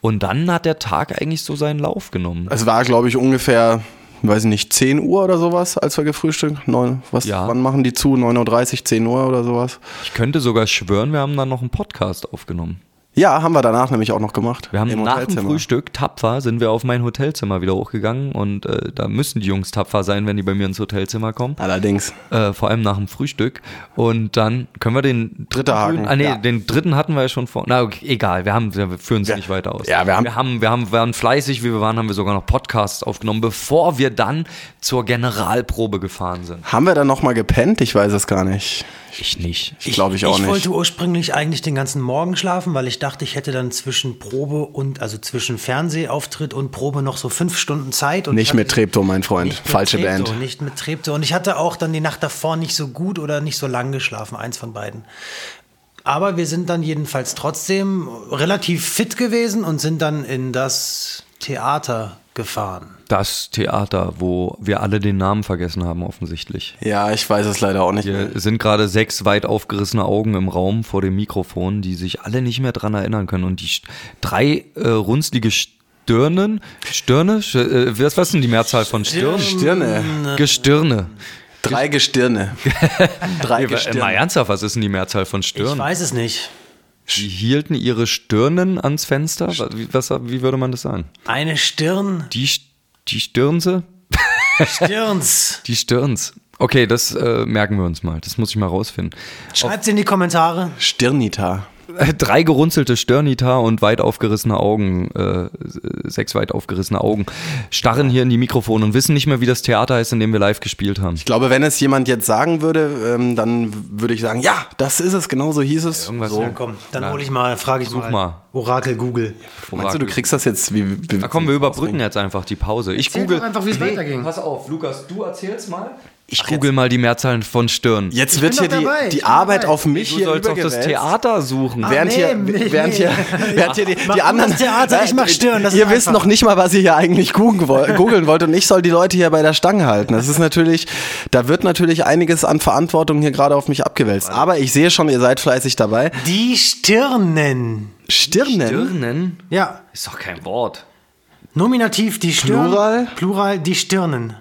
S1: Und dann hat der Tag eigentlich so seinen Lauf genommen.
S2: Es war, glaube ich, ungefähr, weiß ich nicht, 10 Uhr oder sowas, als wir gefrühstückt. Neun, was,
S1: Ja.
S2: Wann machen die zu? 9.30 Uhr, 10 Uhr oder sowas?
S1: Ich könnte sogar schwören, wir haben dann noch einen Podcast aufgenommen.
S2: Ja, haben wir danach nämlich auch noch gemacht.
S1: Wir haben nach dem. Frühstück tapfer sind wir auf mein Hotelzimmer wieder hochgegangen und äh, da müssen die Jungs tapfer sein, wenn die bei mir ins Hotelzimmer kommen.
S2: Allerdings.
S1: Äh, vor allem nach dem Frühstück. Und dann können wir den
S2: Dritter Haken,
S1: Ah, nee,
S2: ja.
S1: den dritten hatten wir ja schon vor. Na, okay, egal, wir haben, wir führen es
S2: Ja.
S1: nicht weiter aus.
S2: Ja, wir haben-
S1: wir haben, wir haben, waren fleißig, wie wir waren, haben wir sogar noch Podcasts aufgenommen, bevor wir dann zur Generalprobe gefahren sind.
S2: Haben wir dann noch mal gepennt? Ich weiß es gar nicht.
S1: Ich nicht.
S2: Ich glaube ich auch
S3: ich
S2: nicht.
S3: wollte ursprünglich eigentlich den ganzen Morgen schlafen, weil ich dachte, ich hätte dann zwischen Probe und, also zwischen Fernsehauftritt und Probe noch so fünf Stunden Zeit. Und
S2: Nicht
S3: ich hatte-
S2: mit Treptow, mein Freund. Falsche
S3: Treptow,
S2: Band.
S3: Nicht mit Treptow. Und ich hatte auch dann die Nacht davor nicht so gut oder nicht so lang geschlafen, eins von beiden. Aber wir sind dann jedenfalls trotzdem relativ fit gewesen und sind dann in das Theater gefahren.
S1: Das Theater, wo wir alle den Namen vergessen haben, offensichtlich.
S2: Ja, ich weiß es leider auch nicht mehr.
S1: Hier sind gerade sechs weit aufgerissene Augen im Raum vor dem Mikrofon, die sich alle nicht mehr dran erinnern können. Und die drei äh, runzlige Stirnen, Stirne, äh, was, was ist denn die Mehrzahl von Stirn?
S2: Stirne.
S1: Gestirne.
S2: Drei Gestirne. Drei
S1: Mal
S2: Gestirne.
S1: ernsthaft, was ist denn die Mehrzahl von
S3: Ich
S1: Stirn?
S3: weiß es nicht.
S1: Die hielten ihre Stirnen ans Fenster. Was, wie, würde man das sagen?
S3: Eine Stirn.
S1: Die, St- die Stirnse?
S3: Stirns.
S1: Die Stirns. Okay, das äh, merken wir uns mal. Das muss ich mal rausfinden.
S3: Schreibt's in die Kommentare.
S2: Stirnita.
S1: Drei gerunzelte Störnita und weit aufgerissene Augen, äh, sechs weit aufgerissene Augen, starren hier in die Mikrofone und wissen nicht mehr, wie das Theater heißt, in dem wir live gespielt haben.
S2: Ich glaube, wenn es jemand jetzt sagen würde, ähm, dann würde ich sagen, ja, das ist es, genau so hieß es.
S1: Irgendwas
S2: so.
S1: ja.
S3: Komm, dann
S1: Na,
S3: hole ich mal, frage ich
S1: such
S3: mal.
S1: mal.
S3: Orakel Google.
S2: Meinst du, du kriegst das jetzt wie. wie
S1: Na komm, wir überbrücken jetzt einfach die Pause. Ich
S3: Erzähl
S1: google.
S3: doch einfach, wie es weiterging.
S1: Pass auf, Lukas, du erzählst mal. Ich google mal die Mehrzahl von Stirn.
S2: Jetzt
S3: Ich
S2: wird hier die, die Arbeit
S3: dabei.
S2: auf mich
S1: Du
S2: hier
S1: sollst doch das. Theater suchen.
S3: Ah,
S2: Während,
S3: nee,
S2: hier,
S3: nee,
S2: während, hier, während hier die, die anderen.
S3: das Theater, ich mach Stirn, das
S2: ihr wisst noch nicht mal, was ihr hier eigentlich googeln wollt und ich soll die Leute hier bei der Stange halten. Das ist natürlich, da wird natürlich einiges an Verantwortung hier gerade auf mich abgewälzt. Aber ich sehe schon, ihr seid fleißig dabei.
S3: Die Stirnen.
S2: Stirnen?
S1: Stirnen?
S3: Ja,
S1: Ist doch kein Wort.
S3: Nominativ die Stirn.
S2: Plural?
S3: Plural die Stirnen.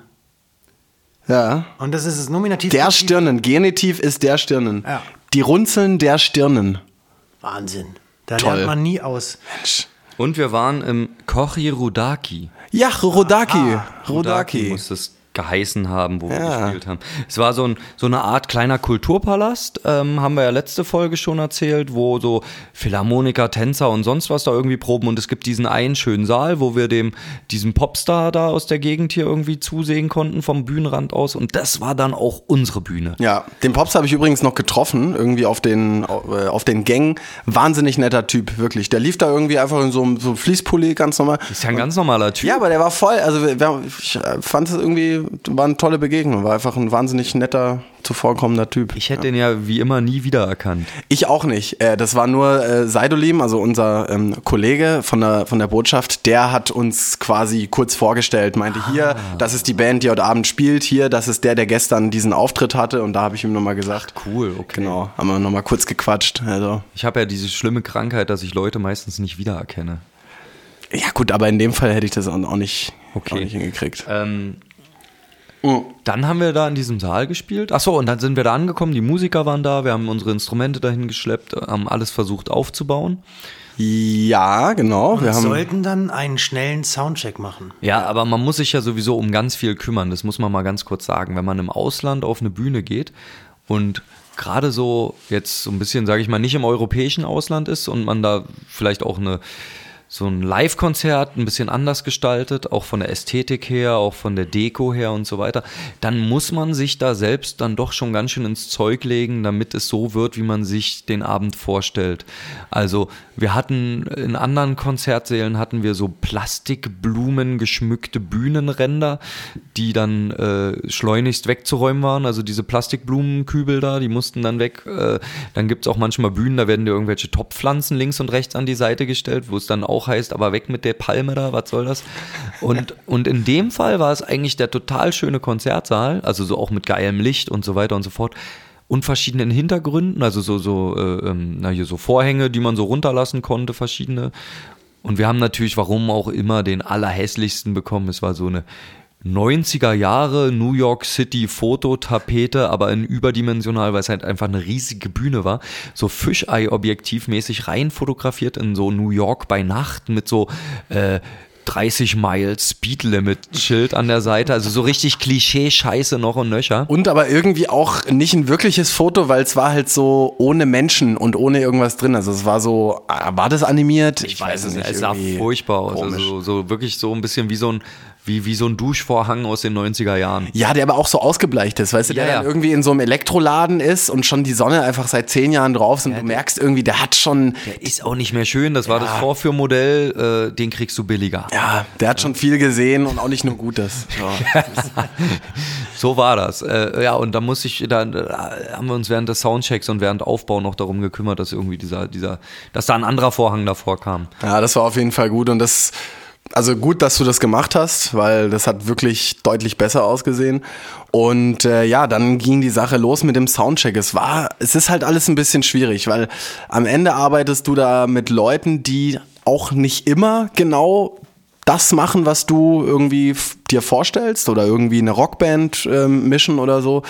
S2: Ja.
S3: Und das ist es Nominativ.
S2: Der Stirnen. Genitiv ist der Stirnen.
S3: Ja.
S2: Die Runzeln der Stirnen.
S3: Wahnsinn. Da
S2: Toll.
S3: lernt man nie aus.
S2: Mensch.
S1: Und wir waren im Kochi Rudaki.
S2: Ja, Rodaki.
S1: Rudaki
S2: Rodaki.
S1: muss es geheißen haben, wo wir
S2: Ja.
S1: gespielt haben. Es war so, ein, so eine Art kleiner Kulturpalast, ähm, haben wir ja letzte Folge schon erzählt, wo so Philharmoniker, Tänzer und sonst was da irgendwie proben und es gibt diesen einen schönen Saal, wo wir dem diesem Popstar da aus der Gegend hier irgendwie zusehen konnten vom Bühnenrand aus und das war dann auch unsere Bühne.
S2: Ja, den Pops habe ich übrigens noch getroffen, irgendwie auf den, äh, auf den Gängen. Wahnsinnig netter Typ, wirklich. Der lief da irgendwie einfach in so einem so Fließpulli, ganz normal.
S1: Ist ja ein ganz normaler Typ.
S2: Ja, aber der war voll, also wir- wir- ich äh, fand es irgendwie, war eine tolle Begegnung, war einfach ein wahnsinnig netter, zuvorkommender Typ.
S1: Ich hätte den ja wie immer nie wiedererkannt.
S2: Ich auch nicht. Äh, das war nur äh, Seidolim, also unser ähm, Kollege von der, von der Botschaft, der hat uns quasi kurz vorgestellt, meinte hier, das ist die Band, die heute Abend spielt, hier, das ist der, der gestern diesen Auftritt hatte und da habe ich ihm nochmal gesagt.
S1: Cool, okay.
S2: Genau, haben wir nochmal kurz gequatscht. Also.
S1: Ich habe ja diese schlimme Krankheit, dass ich Leute meistens nicht wiedererkenne.
S2: Ja gut, aber in dem Fall hätte ich das auch auch nicht,
S1: Okay.
S2: auch nicht hingekriegt.
S1: Ähm, Dann haben wir da in diesem Saal gespielt. Achso, und dann sind wir da angekommen, die Musiker waren da, wir haben unsere Instrumente dahin geschleppt, haben alles versucht aufzubauen.
S2: Ja, genau. Wir
S3: Wir
S2: haben,
S3: sollten dann einen schnellen Soundcheck machen.
S1: Ja, aber man muss sich ja sowieso um ganz viel kümmern, das muss man mal ganz kurz sagen. Wenn man im Ausland auf eine Bühne geht und gerade so jetzt so ein bisschen, sage ich mal, nicht im europäischen Ausland ist und man da vielleicht auch eine so ein Live-Konzert ein bisschen anders gestaltet, auch von der Ästhetik her, auch von der Deko her und so weiter, dann muss man sich da selbst dann doch schon ganz schön ins Zeug legen, damit es so wird, wie man sich den Abend vorstellt. Also wir hatten in anderen Konzertsälen hatten wir so Plastikblumen geschmückte Bühnenränder, die dann äh, schleunigst wegzuräumen waren. Also diese Plastikblumenkübel da, die mussten dann weg. Äh, dann gibt es auch manchmal Bühnen, da werden dir irgendwelche Topfpflanzen links und rechts an die Seite gestellt, wo es dann auch heißt, aber weg mit der Palme da, was soll das? Und, und in dem Fall war es eigentlich der total schöne Konzertsaal, also so auch mit geilem Licht und so weiter und so fort. Und verschiedenen Hintergründen, also so, so, äh, ähm, na hier so Vorhänge, die man so runterlassen konnte, verschiedene. Und wir haben natürlich, warum auch immer, den allerhässlichsten bekommen. Es war so eine 90er Jahre New York City Fototapete, aber in überdimensional, weil es halt einfach eine riesige Bühne war. So Fischei-Objektivmäßig rein fotografiert in so New York bei Nacht mit so äh, 30 Miles Speedlimit Schild an der Seite. Also so richtig Klischee-Scheiße noch und nöcher.
S2: und aber irgendwie auch nicht ein wirkliches Foto, weil es war halt so ohne Menschen und ohne irgendwas drin. Also es war so, ah, war das animiert?
S1: Ich weiß es nicht. Es sah furchtbar aus.
S2: komisch.
S1: Also so, so wirklich so ein bisschen wie so ein, wie, wie so ein Duschvorhang aus den 90er Jahren.
S2: Ja, der aber auch so ausgebleicht ist, weißt du, der
S1: Ja,
S2: dann
S1: ja.
S2: irgendwie in so einem Elektroladen ist und schon die Sonne einfach seit zehn Jahren drauf ist und du merkst irgendwie, der hat schon,
S1: Der ist auch nicht mehr schön. Das war das Vorführmodell. Äh, den kriegst du billiger.
S2: ja, der hat schon viel gesehen und auch nicht nur Gutes. Ja.
S1: So war das. Äh, ja, und da muss ich, da äh, haben wir uns während des Soundchecks und während Aufbau noch darum gekümmert, dass irgendwie dieser, dieser, dass da ein anderer Vorhang davor kam.
S2: ja, das war auf jeden Fall gut und das, also gut, dass du das gemacht hast, weil das hat wirklich deutlich besser ausgesehen. Und äh, ja, dann ging die Sache los mit dem Soundcheck. Es war, es ist halt alles ein bisschen schwierig, weil am Ende arbeitest du da mit Leuten, die auch nicht immer genau das machen, was du irgendwie dir vorstellst oder irgendwie eine Rockband ähm, mischen oder so.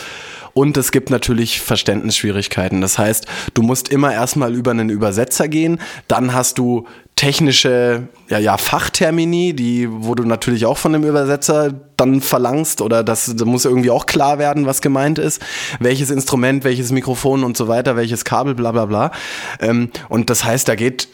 S2: Und es gibt natürlich Verständnisschwierigkeiten. Das heißt, du musst immer erstmal über einen Übersetzer gehen, dann hast du technische ja, ja, Fachtermini, die, wo du natürlich auch von dem Übersetzer dann verlangst oder das, da muss irgendwie auch klar werden, was gemeint ist, welches Instrument, welches Mikrofon und so weiter, welches Kabel, bla bla bla. Ähm, und das heißt, da geht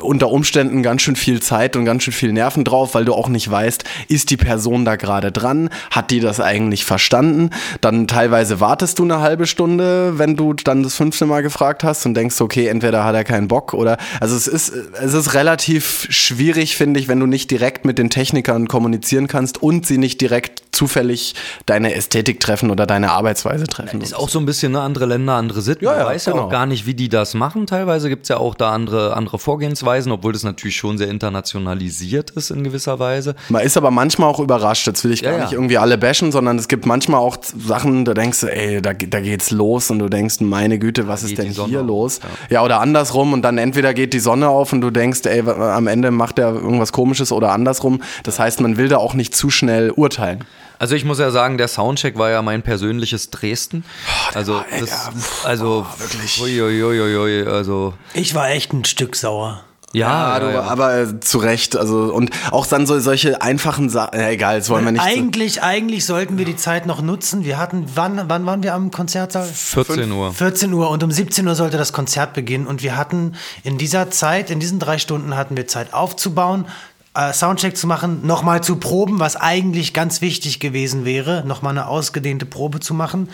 S2: unter Umständen ganz schön viel Zeit und ganz schön viel Nerven drauf, weil du auch nicht weißt, ist die Person da gerade dran, hat die das eigentlich verstanden? Dann teilweise wartest du eine halbe Stunde, wenn du dann das fünfte Mal gefragt hast und denkst, okay, entweder hat er keinen Bock oder, also es ist, es ist relativ schwierig, finde ich, wenn du nicht direkt mit den Technikern kommunizieren kannst und sie nicht direkt zufällig deine Ästhetik treffen oder deine Arbeitsweise treffen.
S1: Ist auch so ein bisschen eine andere Länder, andere Sitten.
S2: Ja,
S1: Man
S2: ja,
S1: weiß ja
S2: genau.
S1: auch gar nicht, wie die das machen. Teilweise gibt es ja auch da andere, andere Vorgehensweisen, obwohl das natürlich schon sehr internationalisiert ist in gewisser Weise.
S2: Man ist aber manchmal auch überrascht. Jetzt will ich gar
S1: Ja, ja.
S2: nicht irgendwie alle bashen, sondern es gibt manchmal auch Sachen, da denkst du, ey, da, da geht's los und du denkst, meine Güte, was ist denn hier los? Ja. oder andersrum und dann entweder geht die Sonne auf und du denkst, ey, am Ende macht er irgendwas komisches oder andersrum. Das heißt, man will da auch nicht zu schnell urteilen.
S1: Also ich muss ja sagen, der Soundcheck war ja mein persönliches Dresden. Also
S2: war, ey,
S1: das,
S2: ja, pff,
S1: also
S2: boah, wirklich.
S1: Uiuiuiui, also
S3: Ich war echt ein Stück sauer.
S1: ja,
S2: du,
S1: ja, ja.
S2: aber äh, zu Recht. Also, und auch dann so solche einfachen Sachen. Ja, egal, das wollen wir nicht. so-
S3: Eigentlich, eigentlich sollten wir die Zeit noch nutzen. Wir hatten, wann, wann waren wir am Konzertsaal?
S1: 14 Uhr.
S3: 14 Uhr und um 17 Uhr sollte das Konzert beginnen und wir hatten in dieser Zeit, in diesen drei Stunden hatten wir Zeit aufzubauen, äh, Soundcheck zu machen, nochmal zu proben, was eigentlich ganz wichtig gewesen wäre, nochmal eine ausgedehnte Probe zu machen.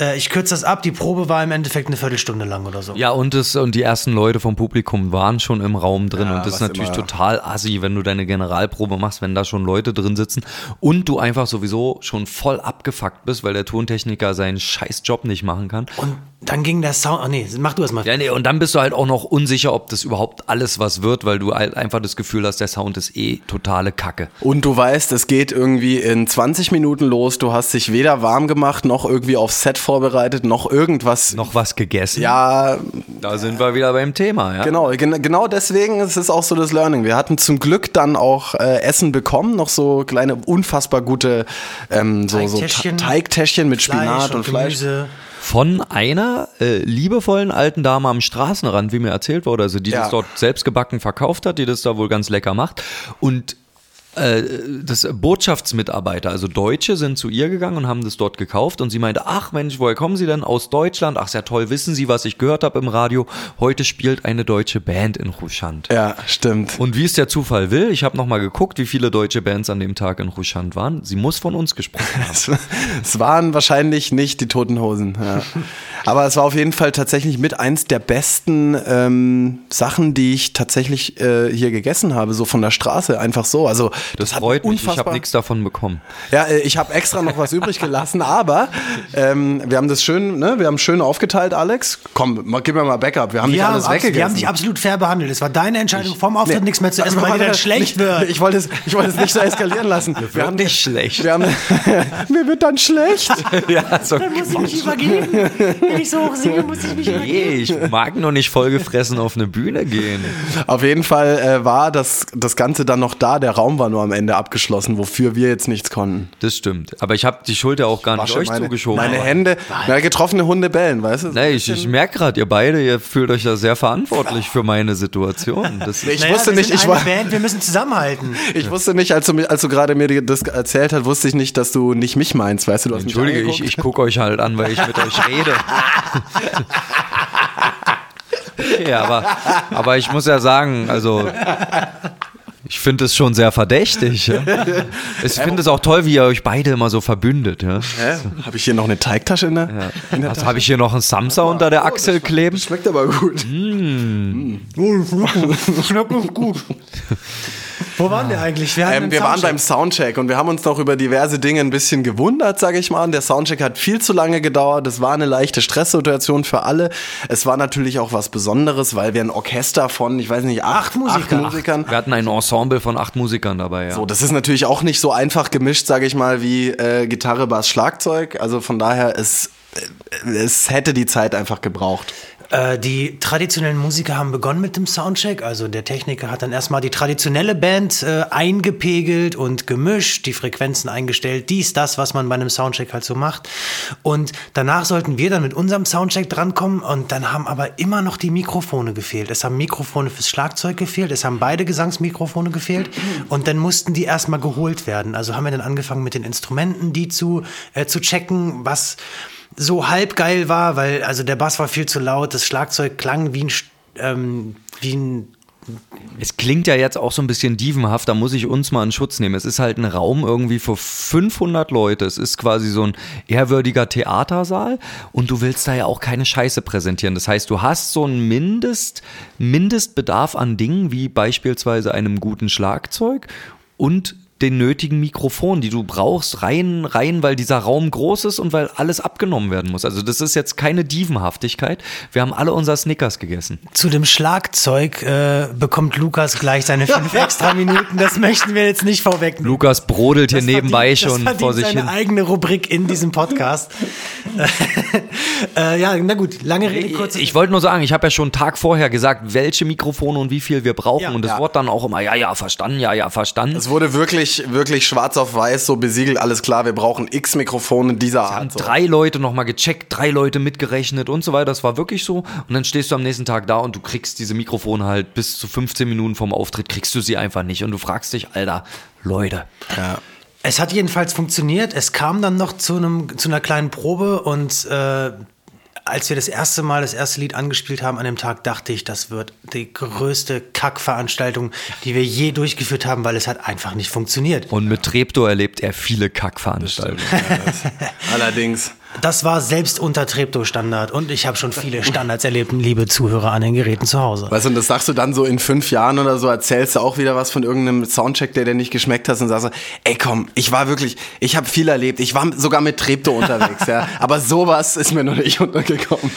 S3: Äh, ich kürze das ab, die Probe war im Endeffekt eine Viertelstunde lang oder so.
S1: Ja, und, das, und die ersten Leute vom Publikum waren schon im Raum drin.
S2: Ja,
S1: und das ist natürlich
S2: immer-
S1: total assi, wenn du deine Generalprobe machst, wenn da schon Leute drin sitzen und du einfach sowieso schon voll abgefuckt bist, weil der Tontechniker seinen scheiß Job nicht machen kann.
S3: Und dann ging der Sound, oh nee, mach du das mal.
S1: Ja, nee, und dann bist du halt auch noch unsicher, ob das überhaupt alles was wird, weil du halt einfach das Gefühl hast, der Sound ist eh totale Kacke.
S2: Und du weißt, es geht irgendwie in 20 Minuten los. Du hast dich weder warm gemacht, noch irgendwie aufs Set vorbereitet, noch irgendwas.
S1: Noch was gegessen?
S2: Ja,
S1: Da sind wir wieder beim Thema, ja.
S2: genau, gen genau deswegen ist es auch so das Learning. Wir hatten zum Glück dann auch äh, Essen bekommen, noch so kleine, unfassbar gute ähm, so, so
S3: Teigtäschchen.
S2: Ta- Teigtäschchen mit Spinat und, Fleisch.
S3: Gemüse.
S1: Von einer äh, liebevollen alten Dame am Straßenrand, wie mir erzählt wurde, also die
S2: Ja.
S1: das dort selbst gebacken verkauft hat, die das da wohl ganz lecker macht. Und äh, das Botschaftsmitarbeiter, also Deutsche, sind zu ihr gegangen und haben das dort gekauft und sie meinte, ach Mensch, woher kommen Sie denn? Aus Deutschland? Ach, sehr toll, wissen Sie, was ich gehört habe im Radio? Heute spielt eine deutsche Band in Ruschand.
S2: Ja, stimmt.
S1: Und wie es der Zufall will, ich habe nochmal geguckt, wie viele deutsche Bands an dem Tag in Ruschand waren. Sie muss von uns gesprochen haben.
S2: Es, waren wahrscheinlich nicht die Toten Hosen. Ja. Aber es war auf jeden Fall tatsächlich mit eins der besten ähm, Sachen, die ich tatsächlich äh, hier gegessen habe, so von der Straße, einfach so. Also
S1: Das
S2: hat
S1: freut mich, ich habe nichts davon bekommen.
S2: Ja, äh, ich habe extra noch was übrig gelassen, aber ähm, wir haben das schön, ne, wir haben schön aufgeteilt, Alex. Komm, mal, gib mir mal Backup. Wir haben nicht
S3: Wir haben,
S2: alles weggegessen.
S3: wir haben dich absolut fair behandelt. Es war deine Entscheidung, vom Auftritt
S2: Nee.
S3: nichts mehr zu essen, weil dir dann schlecht
S2: nicht,
S3: wird.
S2: Ich wollte es, ich wollte es nicht so eskalieren lassen. Wir haben
S1: nicht schlecht.
S2: Wir haben, mir wird dann schlecht.
S1: ja, so
S3: Dann muss ich mich übergeben. Wenn ich so hoch singe, muss ich mich übergeben.
S1: Nee, ich mag noch nicht vollgefressen auf eine Bühne gehen.
S2: Auf jeden Fall äh, war das, das Ganze dann noch da. Der Raum war nur am Ende abgeschlossen, wofür wir jetzt nichts konnten.
S1: Das stimmt. Aber ich habe die Schulter auch gar nicht euch
S2: meine,
S1: zugeschoben.
S2: Meine Hände, na, getroffene Hunde bellen, weißt du?
S1: Nee, ich, ich merke gerade, ihr beide, ihr fühlt euch ja sehr verantwortlich für meine Situation. Das
S2: Ich
S3: Naja,
S2: wusste
S3: wir
S2: nicht,
S3: sind
S2: ich war,
S3: Band, wir müssen zusammenhalten.
S2: ich wusste nicht, als du, als du gerade mir die- das erzählt hast, wusste ich nicht, dass du nicht mich meinst, weißt du? du hast mich
S1: Entschuldige, ich, ich gucke euch halt an, weil ich mit euch rede. ja, aber, aber ich muss ja sagen, also ich finde es schon sehr verdächtig. Ja. Ich finde es auch toll, wie ihr euch beide immer so verbündet. Ja.
S2: Hä? Habe ich hier noch eine Teigtasche in der, in der
S1: Was habe ich hier noch einen Samsa unter der Achsel kleben?
S2: Schmeckt aber gut.
S3: Schmeckt gut. Wo waren wir eigentlich? Wir,
S2: Ähm,
S3: einen
S2: wir waren beim Soundcheck und wir haben uns noch über diverse Dinge ein bisschen gewundert, sage ich mal. Und der Soundcheck hat viel zu lange gedauert. Es war eine leichte Stresssituation für alle. Es war natürlich auch was Besonderes, weil wir ein Orchester von, ich weiß nicht, acht,
S3: Acht Musiker.
S2: Musikern.
S1: Wir hatten ein Ensemble von acht Musikern dabei. Ja.
S2: So, das ist natürlich auch nicht so einfach gemischt, sage ich mal, wie äh, Gitarre, Bass, Schlagzeug. Also von daher, es, äh, es hätte die Zeit einfach gebraucht.
S3: Äh, die traditionellen Musiker haben begonnen mit dem Soundcheck. Also der Techniker hat dann erstmal die traditionelle Band äh, eingepegelt und gemischt, die Frequenzen eingestellt, dies, das, was man bei einem Soundcheck halt so macht. Und danach sollten wir dann mit unserem Soundcheck drankommen und dann haben aber immer noch die Mikrofone gefehlt. Es haben Mikrofone fürs Schlagzeug gefehlt, es haben beide Gesangsmikrofone gefehlt und dann mussten die erstmal geholt werden. Also haben wir dann angefangen mit den Instrumenten, die zu, äh, zu checken, was so halb geil war, weil also der Bass war viel zu laut, das Schlagzeug klang wie ein, ähm, wie ein
S1: Es klingt ja jetzt auch so ein bisschen dievenhaft, da muss ich uns mal in Schutz nehmen. Es ist halt ein Raum irgendwie für 500 Leute. Es ist quasi so ein ehrwürdiger Theatersaal und du willst da ja auch keine Scheiße präsentieren. Das heißt, du hast so einen Mindest, Mindestbedarf an Dingen wie beispielsweise einem guten Schlagzeug und den nötigen Mikrofon, die du brauchst, rein, rein, weil dieser Raum groß ist und weil alles abgenommen werden muss. Also das ist jetzt keine Dievenhaftigkeit. Wir haben alle unser Snickers gegessen.
S3: Zu dem Schlagzeug äh, bekommt Lukas gleich seine fünf extra Minuten. Das möchten wir jetzt nicht vorwegnehmen.
S1: Lukas brodelt hier
S3: Das
S1: nebenbei
S3: verdient-
S1: schon
S3: das
S1: vor sich
S3: seine
S1: hin.
S3: eigene Rubrik in diesem Podcast. äh, ja, na gut, lange Rede, kurze
S1: Ich wollte nur sagen, ich habe ja schon einen Tag vorher gesagt, welche Mikrofone und wie viel wir brauchen.
S3: Ja.
S1: und es
S2: Ja.
S1: wurde dann auch immer, ja, ja, verstanden, ja, ja, verstanden.
S2: Es wurde wirklich, wirklich schwarz auf weiß so besiegelt, alles klar, wir brauchen x Mikrofone dieser
S1: haben
S2: Art. So.
S1: drei Leute nochmal gecheckt, drei Leute mitgerechnet und so weiter. Das war wirklich so. Und dann stehst du am nächsten Tag da und du kriegst diese Mikrofone halt bis zu 15 Minuten vom Auftritt, kriegst du sie einfach nicht. Und du fragst dich, Alter, Leute.
S2: Ja.
S3: Es hat jedenfalls funktioniert. Es kam dann noch zu, einem, zu einer kleinen Probe und äh, als wir das erste Mal das erste Lied angespielt haben an dem Tag, dachte ich, das wird die größte Kackveranstaltung, die wir je durchgeführt haben, weil es hat einfach nicht funktioniert.
S1: Und mit Treptow erlebt er viele Kackveranstaltungen.
S2: Allerdings.
S3: Das war selbst unter Treptow-Standard und ich habe schon viele Standards erlebt, liebe Zuhörer an den Geräten zu Hause.
S2: Weißt du, und das sagst du dann so in fünf Jahren oder so, erzählst du auch wieder was von irgendeinem Soundcheck, der dir nicht geschmeckt hat und sagst so, ey komm, ich war wirklich, ich habe viel erlebt, ich war sogar mit Treptow unterwegs, ja, aber sowas ist mir noch nicht untergekommen.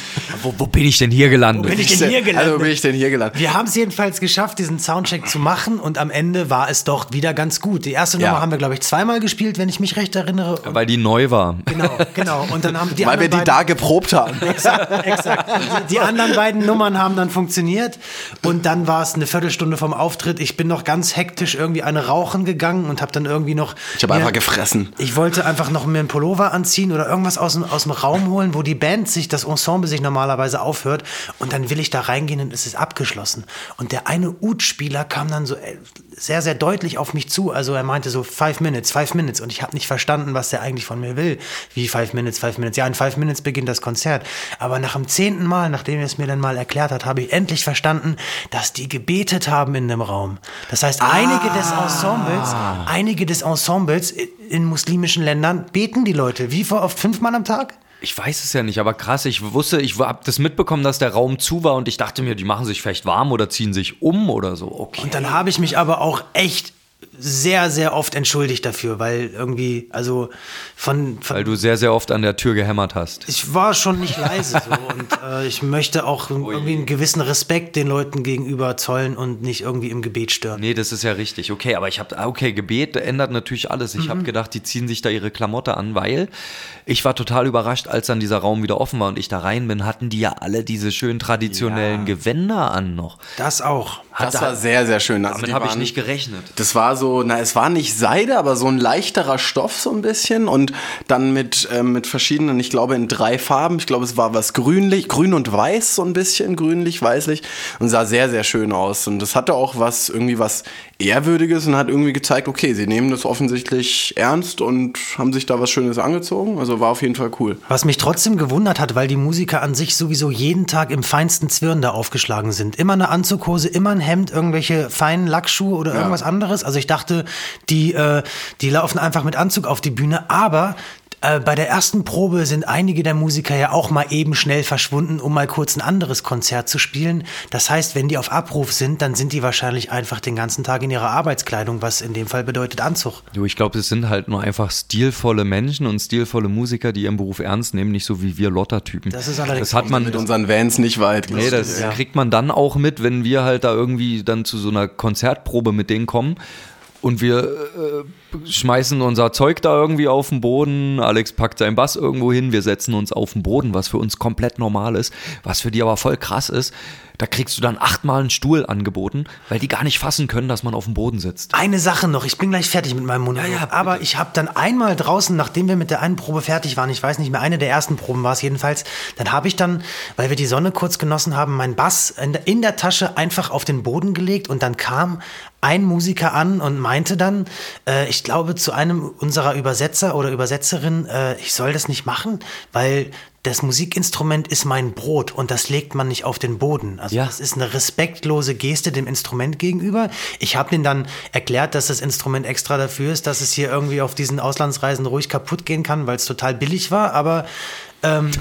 S1: Wo, wo bin ich denn hier gelandet?
S3: Wo bin ich denn hier gelandet?
S2: Also wo bin ich denn hier gelandet?
S3: Wir haben es jedenfalls geschafft, diesen Soundcheck zu machen und am Ende war es doch wieder ganz gut. Die erste
S2: Ja.
S3: Nummer haben wir, glaube ich, zweimal gespielt, wenn ich mich recht erinnere. Und
S1: Weil die neu war.
S3: genau, genau. Und dann haben die
S2: Weil wir die da geprobt haben.
S3: Exakt, exakt. Die, die anderen beiden Nummern haben dann funktioniert und dann war es eine Viertelstunde vom Auftritt. Ich bin noch ganz hektisch irgendwie eine rauchen gegangen und habe dann irgendwie noch.
S2: Ich habe einfach gefressen.
S3: Ich wollte einfach noch mir einen Pullover anziehen oder irgendwas aus dem, aus dem Raum holen, wo die Band sich, das Ensemble sich normalerweise aufhört. Und dann will ich da reingehen und es ist abgeschlossen. Und der eine Ud-Spieler kam dann so äh, sehr, sehr deutlich auf mich zu. Also er meinte so, five minutes, five minutes. Und ich habe nicht verstanden, was der eigentlich von mir will. Wie five minutes, five minutes. Ja, in five minutes beginnt das Konzert. Aber nach dem zehnten Mal, nachdem er es mir dann mal erklärt hat, habe ich endlich verstanden, dass die gebetet haben in dem Raum. Das heißt, einige des Ensembles, einige des Ensembles in muslimischen Ländern beten die Leute. Wie vor oft fünfmal am Tag?
S1: Ich weiß es ja nicht, aber krass. Ich wusste, ich habe das mitbekommen, dass der Raum zu war und ich dachte mir, die machen sich vielleicht warm oder ziehen sich um oder so. Okay.
S3: Und dann habe ich mich aber auch echt sehr, sehr oft entschuldigt dafür, weil irgendwie, also von, von
S1: Weil du sehr, sehr oft an der Tür gehämmert hast.
S3: ich war schon nicht leise so und äh, ich möchte auch irgendwie einen gewissen Respekt den Leuten gegenüber zollen und nicht irgendwie im Gebet stören.
S1: Nee, das ist ja richtig. Okay, aber ich habe, okay, Gebet ändert natürlich alles. Ich
S3: Mhm.
S1: habe gedacht, die ziehen sich da ihre Klamotte an, weil ich war total überrascht, als dann dieser Raum wieder offen war und ich da rein bin, hatten die ja alle diese schön traditionellen Gewänder an noch.
S3: Das auch.
S1: Hat
S2: Das
S1: da-
S2: war sehr, sehr schön. Also
S1: Damit habe ich nicht gerechnet.
S2: Das war so, na, es war nicht Seide, aber so ein leichterer Stoff so ein bisschen und dann mit, ähm, mit verschiedenen, ich glaube in drei Farben. Ich glaube, es war was grünlich, grün und weiß so ein bisschen, grünlich, weißlich und sah sehr, sehr schön aus. Und das hatte auch was, irgendwie was Ehrwürdiges und hat irgendwie gezeigt, okay, sie nehmen das offensichtlich ernst und haben sich da was Schönes angezogen. Also war auf jeden Fall cool.
S3: Was mich trotzdem gewundert hat, weil die Musiker an sich sowieso jeden Tag im feinsten Zwirn da aufgeschlagen sind. Immer eine Anzughose, immer ein Hemd, irgendwelche feinen Lackschuhe oder irgendwas anderes. Also ich dachte, die, äh, die laufen einfach mit Anzug auf die Bühne, aber äh, bei der ersten Probe sind einige der Musiker ja auch mal eben schnell verschwunden, um mal kurz ein anderes Konzert zu spielen. Das heißt, wenn die auf Abruf sind, dann sind die wahrscheinlich einfach den ganzen Tag in ihrer Arbeitskleidung, was in dem Fall bedeutet Anzug.
S1: Du, ich glaube, es sind halt nur einfach stilvolle Menschen und stilvolle Musiker, die ihren Beruf ernst nehmen, nicht so wie wir Lottertypen.
S3: Das ist allerdings
S1: Das hat man
S2: Mit unseren Vans nicht weit.
S1: Nee, das kriegt man dann auch mit, wenn wir halt da irgendwie dann zu so einer Konzertprobe mit denen kommen und wir äh, schmeißen unser Zeug da irgendwie auf den Boden. Alex packt seinen Bass irgendwo hin, wir setzen uns auf den Boden, was für uns komplett normal ist, was für die aber voll krass ist. Da kriegst du dann achtmal einen Stuhl angeboten, weil die gar nicht fassen können, dass man auf dem Boden sitzt.
S3: Eine Sache noch, ich bin gleich fertig mit meinem Monolog.
S1: Ja, ja,
S3: aber ich habe dann einmal draußen, nachdem wir mit der einen Probe fertig waren, ich weiß nicht mehr, eine der ersten Proben war es jedenfalls, dann habe ich dann, weil wir die Sonne kurz genossen haben, meinen Bass in der Tasche einfach auf den Boden gelegt und dann kam ein Musiker an und meinte dann, äh, ich glaube zu einem unserer Übersetzer oder Übersetzerin, äh, ich soll das nicht machen, weil das Musikinstrument ist mein Brot und das legt man nicht auf den Boden. Also
S1: Ja.
S3: das ist eine respektlose Geste dem Instrument gegenüber. Ich habe denen dann erklärt, dass das Instrument extra dafür ist, dass es hier irgendwie auf diesen Auslandsreisen ruhig kaputt gehen kann, weil es total billig war. Aber ähm,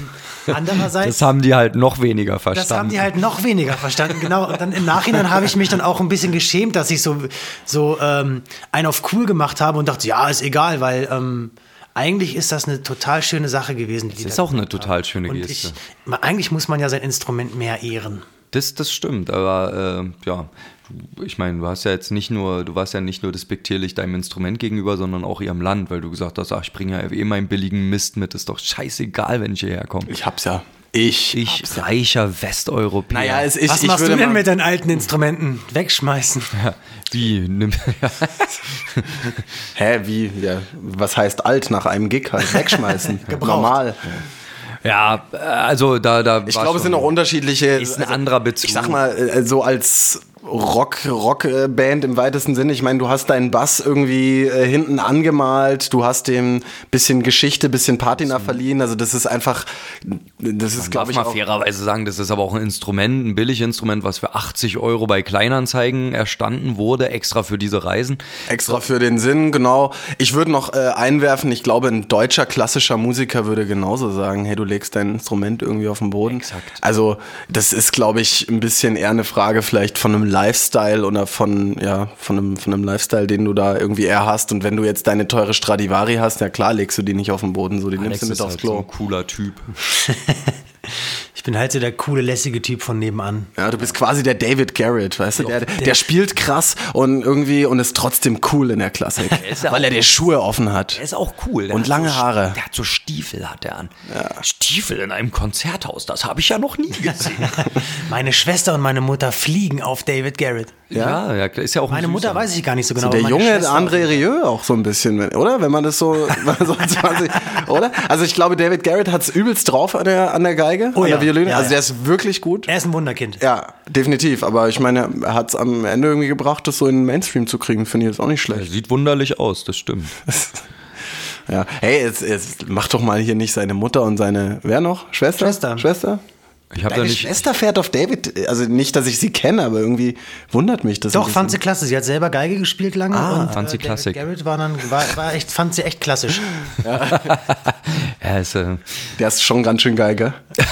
S3: andererseits
S1: Das haben die halt noch weniger verstanden.
S3: das haben die halt noch weniger verstanden, genau. Und dann im Nachhinein habe ich mich dann auch ein bisschen geschämt, dass ich so, so ähm, einen auf cool gemacht habe und dachte, ja, ist egal, weil ähm, eigentlich ist das eine total schöne Sache gewesen. Die die
S1: ist
S3: da
S1: auch eine total schöne
S3: und
S1: Geste.
S3: Ich, eigentlich muss man ja sein Instrument mehr ehren.
S1: Das, das stimmt, aber äh, ja, ich meine, du hast ja jetzt nicht nur, du warst ja nicht nur despektierlich deinem Instrument gegenüber, sondern auch ihrem Land, weil du gesagt hast, ach, ich bringe ja eh meinen billigen Mist mit, ist doch scheißegal, wenn ich hierher komme.
S2: Ich hab's ja. Ich.
S1: Ich, reicher Westeuropäer.
S2: naja, es, ich,
S3: Was
S2: ich
S3: machst
S2: würde
S3: du denn mit deinen alten Instrumenten? Wegschmeißen.
S1: Wie? Nimm, ja.
S2: Hä, wie? Ja, was heißt alt nach einem Gig halt? Wegschmeißen. Normal.
S1: ja, also da, da.
S2: Ich glaube, es sind auch unterschiedliche. also
S1: Ist ein anderer Bezug.
S2: Ich sag mal, äh, so als Rock, Rockband im weitesten Sinne. Ich meine, du hast deinen Bass irgendwie äh, hinten angemalt, du hast dem bisschen Geschichte, bisschen Patina verliehen. Also das ist einfach, das ist, glaube ich,
S1: mal fairerweise sagen, das ist aber auch ein Instrument, ein Billiginstrument, was für 80 Euro bei Kleinanzeigen erstanden wurde, extra für diese Reisen.
S2: extra für den Sinn, genau. Ich würde noch äh, einwerfen, ich glaube, ein deutscher klassischer Musiker würde genauso sagen, hey, du legst dein Instrument irgendwie auf den Boden.
S1: Exakt.
S2: Also das ist, glaube ich, ein bisschen eher eine Frage vielleicht von einem Lifestyle oder von, ja, von einem, von einem Lifestyle, den du da irgendwie eher hast. Und wenn du jetzt deine teure Stradivari hast, ja klar, legst du die nicht auf den Boden, so die nimmst
S1: Alex
S2: du mit
S1: ist
S2: aufs
S1: halt so
S2: Klo.
S1: ein cooler Typ.
S3: Ich bin halt so der coole, lässige Typ von nebenan.
S2: Ja, du bist quasi der David Garrett, weißt du? Der, der spielt krass und irgendwie und ist trotzdem cool in der Klassik,
S1: ja
S2: weil er die Schuhe offen hat.
S1: Der ist auch cool. Der
S2: Und
S1: hat
S2: lange
S1: so,
S2: Haare.
S1: Der hat so Stiefel, hat er an. Stiefel in einem Konzerthaus, das habe ich ja noch nie gesehen.
S3: Meine Schwester und meine Mutter fliegen auf David Garrett.
S1: ja, ja, ist ja auch ein
S3: Meine Mutter weiß ich gar nicht so genau.
S2: So der junge
S3: Schwester-
S2: André Rieu auch so ein bisschen, oder? Wenn man das so, wenn man so 20, oder? Also ich glaube, David Garrett hat's übelst drauf an der, an der Geige,
S3: Oh
S2: an
S3: ja,
S2: Violine.
S3: ja,
S2: also der ist wirklich gut.
S3: Er ist ein Wunderkind.
S2: Ja, definitiv. Aber ich meine, er hat's am Ende irgendwie gebracht, das so in den Mainstream zu kriegen. Finde ich jetzt auch nicht
S1: Er
S2: schlecht.
S1: sieht wunderlich aus, das stimmt.
S2: Ja. Hey, jetzt, jetzt mach doch mal hier nicht seine Mutter und seine, wer noch? Schwester?
S3: Schwester.
S2: Schwester?
S1: Ich habe da
S2: Deine
S1: nicht.
S2: Schwester fährt auf David, also nicht, dass ich sie kenne, aber irgendwie wundert mich das.
S3: Doch, fand sie klasse. Sie hat selber Geige gespielt lange.
S2: Ah,
S3: und,
S1: fand sie
S3: David
S1: Klassik.
S3: Garrett war dann, war, war echt, fand sie echt klassisch.
S1: Er ist, äh,
S2: Der ist schon ganz schön geil, gell?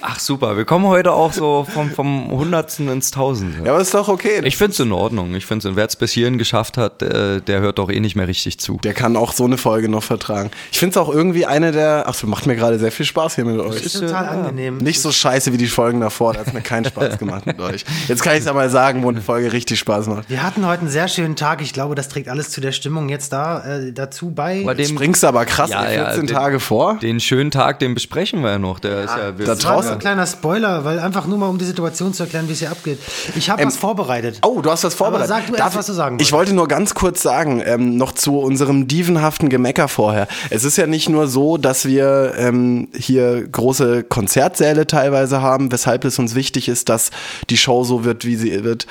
S1: ach super, wir kommen heute auch so vom, vom Hundertsten ins Tausende.
S2: Ja, aber ist doch okay.
S1: Ich finde es in Ordnung. Ich finde es, wer es bis hierhin geschafft hat, äh, der hört doch eh nicht mehr richtig zu.
S2: Der kann auch so eine Folge noch vertragen. Ich finde es auch irgendwie eine der. Ach, macht mir gerade sehr viel Spaß hier mit euch.
S1: ist,
S3: Total
S1: äh,
S3: angenehm.
S2: Nicht so scheiße wie die Folgen davor, da hat mir keinen Spaß gemacht mit euch. Jetzt kann ich es ja mal sagen, wo eine Folge richtig Spaß macht.
S3: Wir hatten heute einen sehr schönen Tag. Ich glaube, das trägt alles zu der Stimmung jetzt da äh, dazu bei.
S1: Bei dem,
S2: Springst aber krass
S1: Ja,
S2: ey,
S1: ja,
S2: 14
S1: den-
S2: Tage vor.
S1: den schönen Tag, den besprechen wir ja noch. Der ist ja, wir
S2: da
S3: das
S2: draußen.
S3: ein kleiner Spoiler, weil einfach nur mal um die Situation zu erklären, wie es hier abgeht. Ich habe was vorbereitet.
S2: Oh, du hast was vorbereitet.
S3: sag du erst, was du sagen
S2: Ich wollte nur ganz kurz sagen, ähm, noch zu unserem dievenhaften Gemecker vorher. Es ist ja nicht nur so, dass wir ähm, hier große Konzertsäle teilweise haben, weshalb es uns wichtig ist, dass die Show so wird, wie sie wird,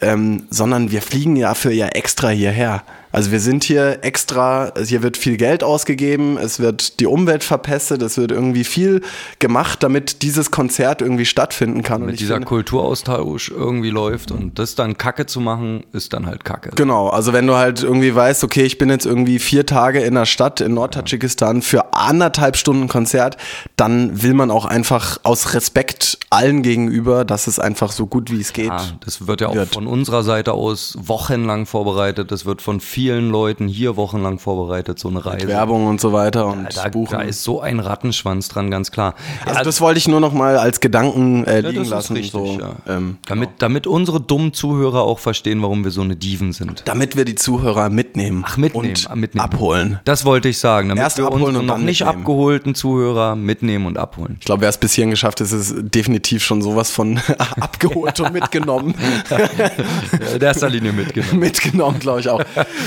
S2: ähm, sondern wir fliegen ja für ja extra hierher. Also wir sind hier extra, hier wird viel Geld ausgegeben, es wird die Umwelt verpestet, es wird irgendwie viel gemacht, damit dieses Konzert irgendwie stattfinden kann.
S1: Mit dieser
S2: finde-
S1: Kulturaustausch irgendwie läuft und das dann Kacke zu machen, ist dann halt Kacke.
S2: Genau, also wenn du halt irgendwie weißt, okay, ich bin jetzt irgendwie vier Tage in der Stadt in Nordtadschikistan für anderthalb Stunden Konzert, dann will man auch einfach aus Respekt allen gegenüber, dass es einfach so gut wie es geht.
S1: Ja, das wird ja auch
S2: Wird.
S1: von unserer Seite aus wochenlang vorbereitet. Das wird von vielen Leuten hier wochenlang vorbereitet, so eine Reise.
S2: Werbung und so weiter und
S1: Da,
S2: Buchen.
S1: da ist so ein Rattenschwanz dran, ganz klar.
S2: also
S1: Ja,
S2: das wollte ich nur noch mal als Gedanken äh,
S1: ja,
S2: liegen
S1: ist
S2: lassen.
S1: richtig,
S2: so,
S1: ja.
S2: ähm,
S1: damit, damit unsere dummen Zuhörer auch verstehen, warum wir so eine Diven sind.
S2: damit wir die Zuhörer mitnehmen,
S1: Ach, mitnehmen,
S2: und
S1: ah, mitnehmen.
S2: abholen.
S1: Das wollte ich sagen, damit
S2: Erst
S1: wir
S2: abholen und
S1: noch nicht
S2: mitnehmen.
S1: abgeholten Zuhörer mitnehmen und abholen.
S2: Ich glaube, wer es bis hierhin geschafft hat, ist es definitiv schon sowas von abgeholt und mitgenommen.
S1: In erster Linie mitgenommen.
S2: mitgenommen, glaube ich auch.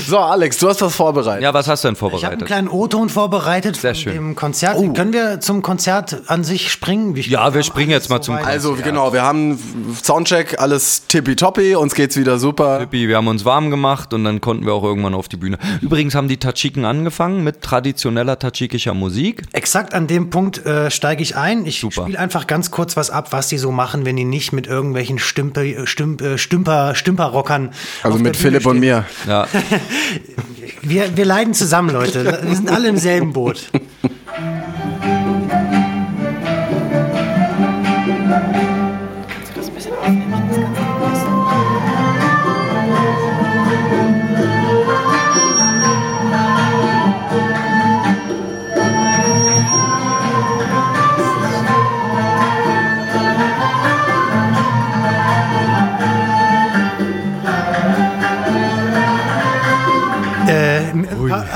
S2: So, Alex, du hast was vorbereitet.
S1: Ja, was hast du denn
S3: Ich habe einen
S1: vorbereitet?
S3: kleinen O-Ton vorbereitet
S1: Sehr
S3: von
S1: schön.
S3: dem Konzert. Können wir zum Konzert an sich springen? Wie-
S1: Ja, wir
S3: haben
S1: springen jetzt mal zum
S3: soweit.
S2: Also genau, wir haben Soundcheck, alles tippitoppi, uns geht's wieder super.
S1: Tippi, wir haben uns warm gemacht und dann konnten wir auch irgendwann auf die Bühne. Übrigens haben die Tadschiken angefangen mit traditioneller tadschikischer Musik.
S3: Exakt an dem Punkt äh, steige ich ein. Ich spiele einfach ganz kurz was ab, was die so machen, wenn die nicht mit irgendwelchen Stümper, Stümp, äh, Stümper, Stümperrockern.
S2: Also
S3: auf
S2: mit
S3: der Bühne
S2: Philipp und
S3: stehen.
S2: mir.
S1: Ja,
S3: Wir, wir leiden zusammen, Leute. Wir sind alle im selben Boot.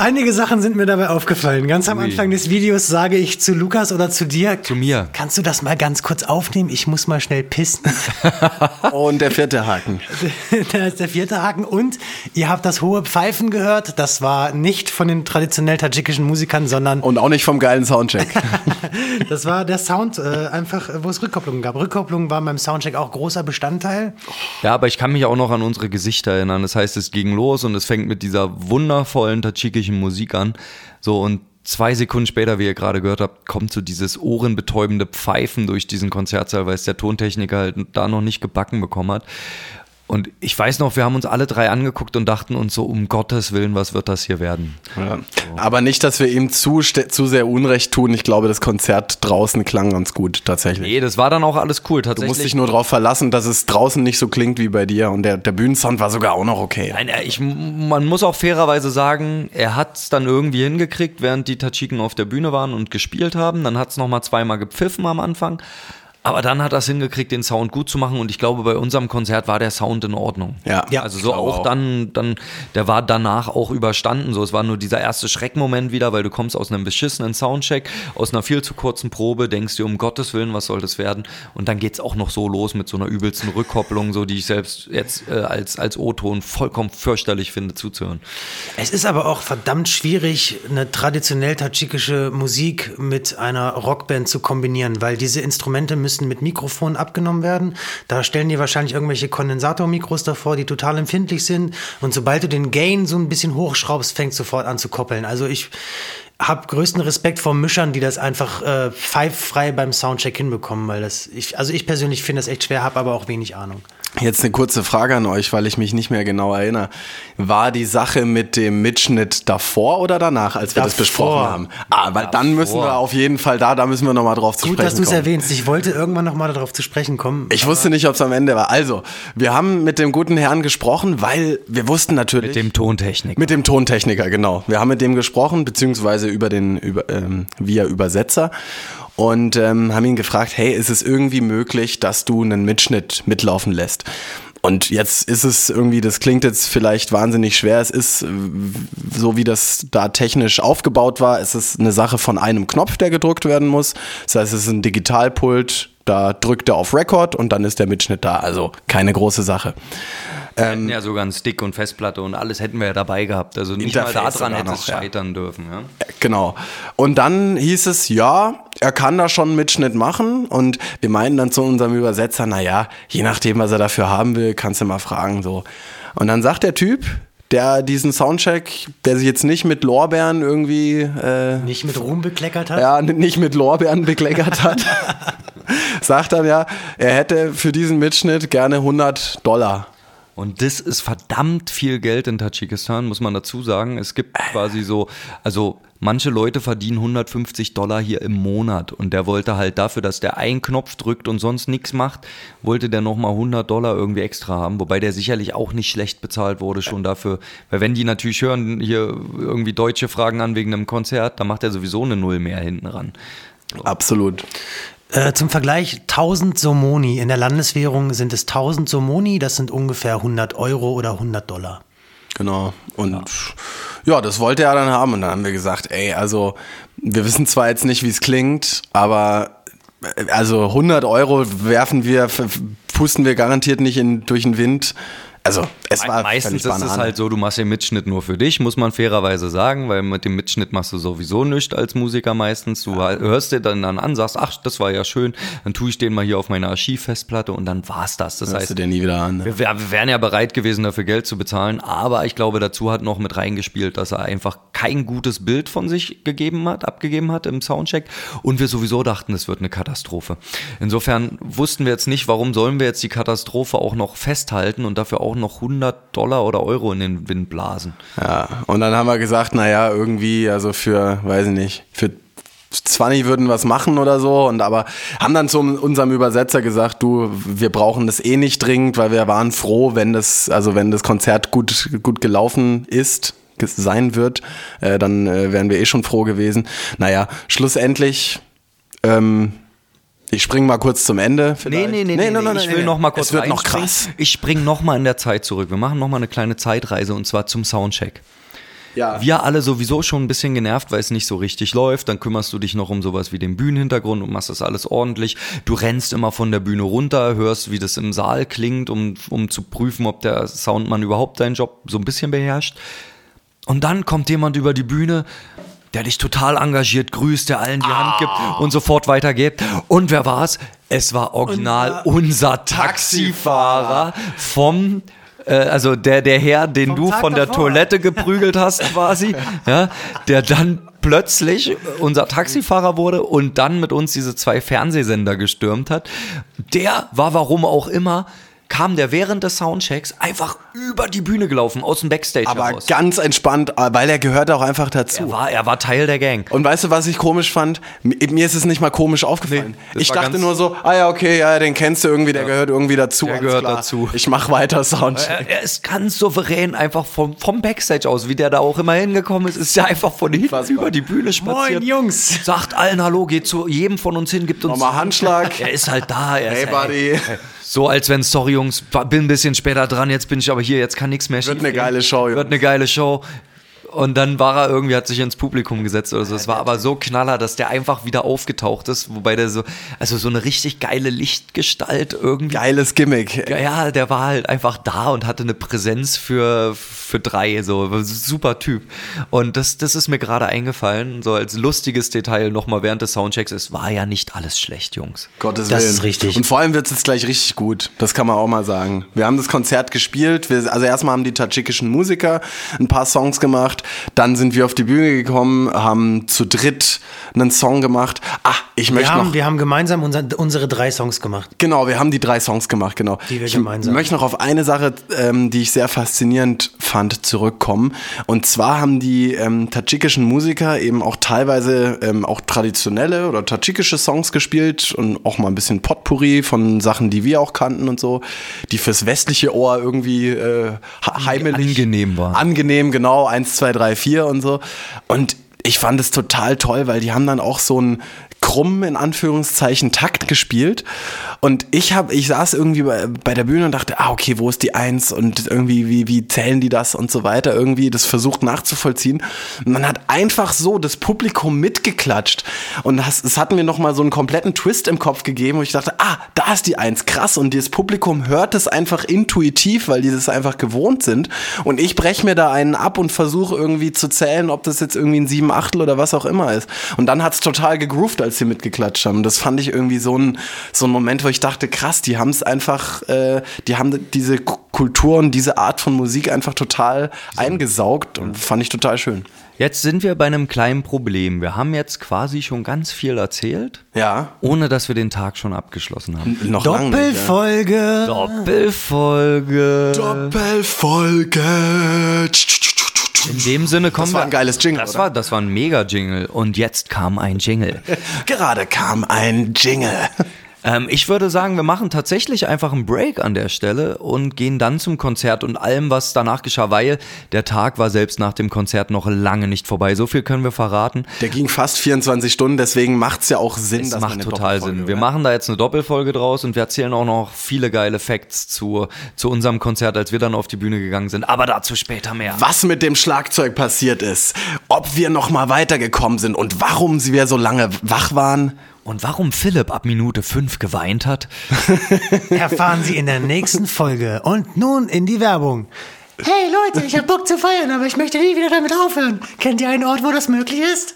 S3: Einige Sachen sind mir dabei aufgefallen. Ganz am
S1: Ui.
S3: Anfang des Videos sage ich zu Lukas oder zu dir.
S1: Zu mir.
S3: Kannst du das mal ganz kurz aufnehmen? Ich muss mal schnell pissen.
S2: Und der vierte Haken.
S3: da ist der vierte Haken. Und ihr habt das hohe Pfeifen gehört. Das war nicht von den traditionell tadschikischen Musikern, sondern
S2: Und auch nicht vom geilen Soundcheck.
S3: das war der Sound, äh, einfach, wo es Rückkopplungen gab. Rückkopplungen waren beim Soundcheck auch großer Bestandteil.
S1: Ja, aber ich kann mich auch noch an unsere Gesichter erinnern. Das heißt, es ging los und es fängt mit dieser wundervollen tadschikischen Musik an. So und zwei Sekunden später, wie ihr gerade gehört habt, kommt so dieses ohrenbetäubende Pfeifen durch diesen Konzertsaal, weil es der Tontechniker halt da noch nicht gebacken bekommen hat. Und ich weiß noch, wir haben uns alle drei angeguckt und dachten uns so, um Gottes Willen, was wird das hier werden?
S2: Ja. Aber nicht, dass wir ihm zu, zu sehr Unrecht tun. Ich glaube, das Konzert draußen klang ganz gut, tatsächlich.
S1: Nee, das war dann auch alles cool.
S2: Du
S1: Tatsächlich.
S2: musst dich nur darauf verlassen, dass es draußen nicht so klingt wie bei dir. Und der, der Bühnensound war sogar auch noch okay.
S1: Nein, ich, man muss auch fairerweise sagen, er hat es dann irgendwie hingekriegt, während die Tadschiken auf der Bühne waren und gespielt haben. Dann hat es nochmal zweimal gepfiffen am Anfang. Aber dann hat er es hingekriegt, den Sound gut zu machen. Und ich glaube, bei unserem Konzert war der Sound in Ordnung.
S2: Ja. Ja,
S1: also so auch,
S2: auch.
S1: dann, dann, der war danach auch überstanden. So, es war nur dieser erste Schreckmoment wieder, weil du kommst aus einem beschissenen Soundcheck, aus einer viel zu kurzen Probe, denkst dir, um Gottes Willen, was soll das werden? Und dann geht's auch noch so los mit so einer übelsten Rückkopplung, so die ich selbst jetzt äh, als, als O-Ton vollkommen fürchterlich finde zuzuhören.
S3: Es ist aber auch verdammt schwierig, eine traditionell tadschikische Musik mit einer Rockband zu kombinieren, weil diese Instrumente müssen mit Mikrofonen abgenommen werden. Da stellen die wahrscheinlich irgendwelche Kondensatormikros davor, die total empfindlich sind. Und sobald du den Gain so ein bisschen hochschraubst, fängt sofort an zu koppeln. Also ich habe größten Respekt vor Mischern, die das einfach äh, pfeiffrei beim Soundcheck hinbekommen, weil das ich also ich persönlich finde das echt schwer, habe aber auch wenig Ahnung.
S2: Jetzt eine kurze Frage an euch, weil ich mich nicht mehr genau erinnere. War die Sache mit dem Mitschnitt davor oder danach, als wir das
S3: Davor.
S2: besprochen haben? Ah, weil dann müssen wir auf jeden Fall da, da müssen wir nochmal drauf zu
S3: Gut,
S2: sprechen
S3: dass du es
S2: kommen.
S3: erwähnst. Ich wollte irgendwann noch mal darauf zu sprechen kommen.
S2: Ich wusste nicht, ob es am Ende war. Also, wir haben mit dem guten Herrn gesprochen, weil wir wussten natürlich.
S1: Mit dem Tontechnik.
S2: Mit dem Tontechniker, genau. Wir haben mit dem gesprochen, beziehungsweise über den, über, ähm, via Übersetzer und ähm, haben ihn gefragt, hey, ist es irgendwie möglich, dass du einen Mitschnitt mitlaufen lässt? Und jetzt ist es irgendwie, das klingt jetzt vielleicht wahnsinnig schwer. Es ist, so wie das da technisch aufgebaut war, es ist eine Sache von einem Knopf, der gedrückt werden muss. Das heißt, es ist ein Digitalpult, da drückt er auf Record und dann ist der Mitschnitt da. Also keine große Sache.
S1: Wir hätten ja sogar einen Stick und Festplatte und alles hätten wir ja dabei gehabt. Also nicht mal
S2: Interface
S1: daran
S2: sogar
S1: hätte es
S2: noch, ja.
S1: scheitern dürfen. Ja?
S2: Genau. Und dann hieß es, ja, er kann da schon einen Mitschnitt machen. Und wir meinten dann zu unserem Übersetzer, na ja, je nachdem, was er dafür haben will, kannst du mal fragen, so. Und dann sagt der Typ, der diesen Soundcheck, der sich jetzt nicht mit Lorbeeren irgendwie, äh,
S3: nicht mit Ruhm bekleckert hat.
S2: ja, nicht mit Lorbeeren bekleckert hat, sagt dann ja, er hätte für diesen Mitschnitt gerne 100 Dollar.
S1: Und das ist verdammt viel Geld in Tadschikistan, muss man dazu sagen. Es gibt quasi so, also manche Leute verdienen 150 Dollar hier im Monat und der wollte halt dafür, dass der einen Knopf drückt und sonst nichts macht, wollte der nochmal 100 Dollar irgendwie extra haben, wobei der sicherlich auch nicht schlecht bezahlt wurde schon dafür, weil wenn die natürlich hören, hier irgendwie Deutsche fragen an wegen einem Konzert, dann macht er sowieso eine Null mehr hinten ran.
S2: Absolut.
S3: Äh, zum Vergleich, 1000 Somoni. In der Landeswährung sind es 1000 Somoni, das sind ungefähr 100 Euro oder 100 Dollar.
S2: Genau. Und ja. das wollte er dann haben. Und dann haben wir gesagt, ey, also wir wissen zwar jetzt nicht, wie es klingt, aber äh, also 100 Euro werfen wir, pusten wir garantiert nicht in, durch den Wind. Also, es war
S1: Meistens ist es halt so, du machst den Mitschnitt nur für dich, muss man fairerweise sagen, weil mit dem Mitschnitt machst du sowieso nichts als Musiker meistens. Du halt- hörst dir dann, dann an, sagst, ach, das war ja schön, dann tue ich den mal hier auf meine Archivfestplatte und dann war's das. Das
S2: Hörst
S1: heißt,
S2: du dir nie wieder an. Ne?
S1: wir, wir wären ja bereit gewesen, dafür Geld zu bezahlen, aber ich glaube, dazu hat noch mit reingespielt, dass er einfach kein gutes Bild von sich gegeben hat, abgegeben hat im Soundcheck und wir sowieso dachten, es wird eine Katastrophe. Insofern wussten wir jetzt nicht, warum sollen wir jetzt die Katastrophe auch noch festhalten und dafür auch noch 100 Dollar oder Euro in den Wind blasen.
S2: Ja, und dann haben wir gesagt, naja, irgendwie, also für, weiß ich nicht, für 20 würden was machen oder so und aber haben dann zu unserem Übersetzer gesagt, du, wir brauchen das eh nicht dringend, weil wir waren froh, wenn das, also wenn das Konzert gut, gut gelaufen ist, sein wird, äh, dann äh, wären wir eh schon froh gewesen. Naja, schlussendlich, ähm, ich spring mal kurz zum Ende.
S1: Nee,
S2: vielleicht.
S1: nee, nee, nee, nee, ich will noch mal kurz
S2: Es wird noch krass.
S1: Ich spring noch mal in der Zeit zurück. Wir machen noch mal eine kleine Zeitreise und zwar zum Soundcheck.
S2: Ja.
S1: Wir alle sowieso schon ein bisschen genervt, weil es nicht so richtig läuft. Dann kümmerst du dich noch um sowas wie den Bühnenhintergrund und machst das alles ordentlich. Du rennst immer von der Bühne runter, hörst, wie das im Saal klingt, um, um zu prüfen, ob der Soundmann überhaupt seinen Job so ein bisschen beherrscht. Und dann kommt jemand über die Bühne, der dich total engagiert grüßt, der allen die Hand gibt und sofort weitergeht. Und wer war's? Es war original unser Taxifahrer vom äh, also der, der Herr, den
S3: Vom
S1: du
S3: Tag
S1: von der
S3: davor.
S1: Toilette geprügelt hast quasi, ja, der dann plötzlich unser Taxifahrer wurde und dann mit uns diese zwei Fernsehsender gestürmt hat. Der war warum auch immer, kam der während des Soundchecks einfach über die Bühne gelaufen, aus dem Backstage
S2: Aber
S1: heraus.
S2: ganz entspannt, äh, weil er gehört auch einfach dazu.
S1: Er war, er war Teil der Gang.
S2: Und weißt du, was ich komisch fand? Mir ist es nicht mal komisch aufgefallen.
S1: Nee,
S2: ich dachte nur so, ah ja, okay, ja, den kennst du irgendwie, der gehört irgendwie dazu.
S1: Der gehört
S2: klar.
S1: dazu.
S2: Ich mach weiter Soundcheck.
S1: Er, er ist ganz souverän einfach vom, vom Backstage aus, wie der da auch immer hingekommen ist, ist ja einfach von hinten
S2: Unfassbar.
S1: über die Bühne spaziert.
S3: Moin, Jungs.
S1: Sagt allen Hallo, geht zu jedem von uns hin, gibt uns
S2: Nochmal Handschlag.
S1: Er ist halt da. Er
S2: Hey,
S1: ist,
S2: Buddy.
S1: So als wenn, sorry Jungs, bin ein bisschen später dran, jetzt bin ich aber hier, jetzt kann nichts mehr
S2: Wird eine geile Show, Jungs.
S1: Wird eine geile Show. Und dann war er irgendwie, hat sich ins Publikum gesetzt oder so. Es war aber so knaller, dass der einfach wieder aufgetaucht ist, wobei der so, also so eine richtig geile Lichtgestalt irgendwie.
S2: Geiles Gimmick.
S1: Ja, Ja, der war halt einfach da und hatte eine Präsenz für, für drei, so super Typ. Und das, das ist mir gerade eingefallen, so als lustiges Detail nochmal während des Soundchecks. Es war ja nicht alles schlecht, Jungs.
S2: Gottes
S3: Das
S2: Willen.
S3: ist richtig.
S2: Und vor allem wird es jetzt gleich richtig gut. Das kann man auch mal sagen. Wir haben das Konzert gespielt. Wir, also erstmal haben die tadschikischen Musiker ein paar Songs gemacht. Dann sind wir auf die Bühne gekommen, haben zu dritt einen Song gemacht. Ah, ich
S3: Wir
S2: möchte
S3: haben,
S2: noch.
S3: wir haben gemeinsam unser, unsere drei Songs gemacht.
S2: Genau, wir haben die drei Songs gemacht, genau.
S3: Die wir
S2: ich
S3: gemeinsam-
S2: möchte noch auf eine Sache, ähm, die ich sehr faszinierend fand, zurückkommen. Und zwar haben die ähm, tadschikischen Musiker eben auch teilweise ähm, auch traditionelle oder tadschikische Songs gespielt und auch mal ein bisschen Potpourri von Sachen, die wir auch kannten und so, die fürs westliche Ohr irgendwie äh, heimelig
S1: Angenehm waren.
S2: Angenehm, genau, eins, zwei, drei, vier und so. Und ich fand es total toll, weil die haben dann auch so einen krummen, in Anführungszeichen, Takt gespielt. Und ich habe, ich saß irgendwie bei, bei der Bühne und dachte, ah, okay, wo ist die Eins? Und irgendwie, wie, wie zählen die das und so weiter? Irgendwie das versucht nachzuvollziehen. Und man hat einfach so das Publikum mitgeklatscht. Und das, es hat mir nochmal so einen kompletten Twist im Kopf gegeben, wo ich dachte, ah, da ist die Eins, krass. Und das Publikum hört es einfach intuitiv, weil die das einfach gewohnt sind. Und ich breche mir da einen ab und versuche irgendwie zu zählen, ob das jetzt irgendwie ein sieben Achtel oder was auch immer ist. Und dann hat's total gegroovt, als sie mitgeklatscht haben. Das fand ich irgendwie so ein, so ein Moment, wo ich dachte, krass, die haben es einfach, äh, die haben diese Kultur und diese Art von Musik einfach total eingesaugt und fand ich total schön.
S1: Jetzt sind wir bei einem kleinen Problem. Wir haben jetzt quasi schon ganz viel erzählt,
S2: Ja.
S1: ohne dass wir den Tag schon abgeschlossen haben.
S2: Noch lange nicht, ja.
S3: Doppelfolge.
S1: Doppelfolge. In dem Sinne kommen
S2: Das war ein geiles Jingle,
S1: Das
S2: oder?
S1: war, das war ein Mega-Jingle. Und jetzt kam ein Jingle.
S2: Gerade kam ein Jingle.
S1: Ähm, ich würde sagen, wir machen tatsächlich einfach einen Break an der Stelle und gehen dann zum Konzert und allem, was danach geschah, weil der Tag war selbst nach dem Konzert noch lange nicht vorbei. So viel können wir verraten.
S2: Der ging fast 24 Stunden, deswegen macht's ja auch Sinn,
S1: Es
S2: dass man
S1: macht
S2: eine
S1: total Sinn. Wir
S2: hört.
S1: machen da jetzt eine Doppelfolge draus und wir erzählen auch noch viele geile Facts zu, zu unserem Konzert, als wir dann auf die Bühne gegangen sind. Aber dazu später mehr.
S2: was mit dem Schlagzeug passiert ist, ob wir noch mal weitergekommen sind und warum wir so lange wach waren
S1: Und warum Philipp ab Minute 5 geweint hat?
S3: Erfahren Sie in der nächsten Folge. Und nun in die Werbung. Hey Leute, ich hab Bock zu feiern, aber ich möchte nie wieder damit aufhören. Kennt ihr einen Ort, wo das möglich ist?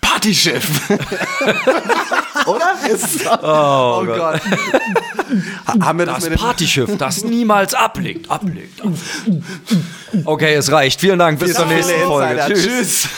S2: Partyschiff. Oder? Ist, oh, Gott. Ha- Haben wir das,
S1: Das Partyschiff, das niemals ablegt. Ablegt. ablegt. Okay, es reicht. Vielen Dank. Bis zur nächsten Folge.
S2: Insider.
S1: Tschüss.
S2: Tschüss.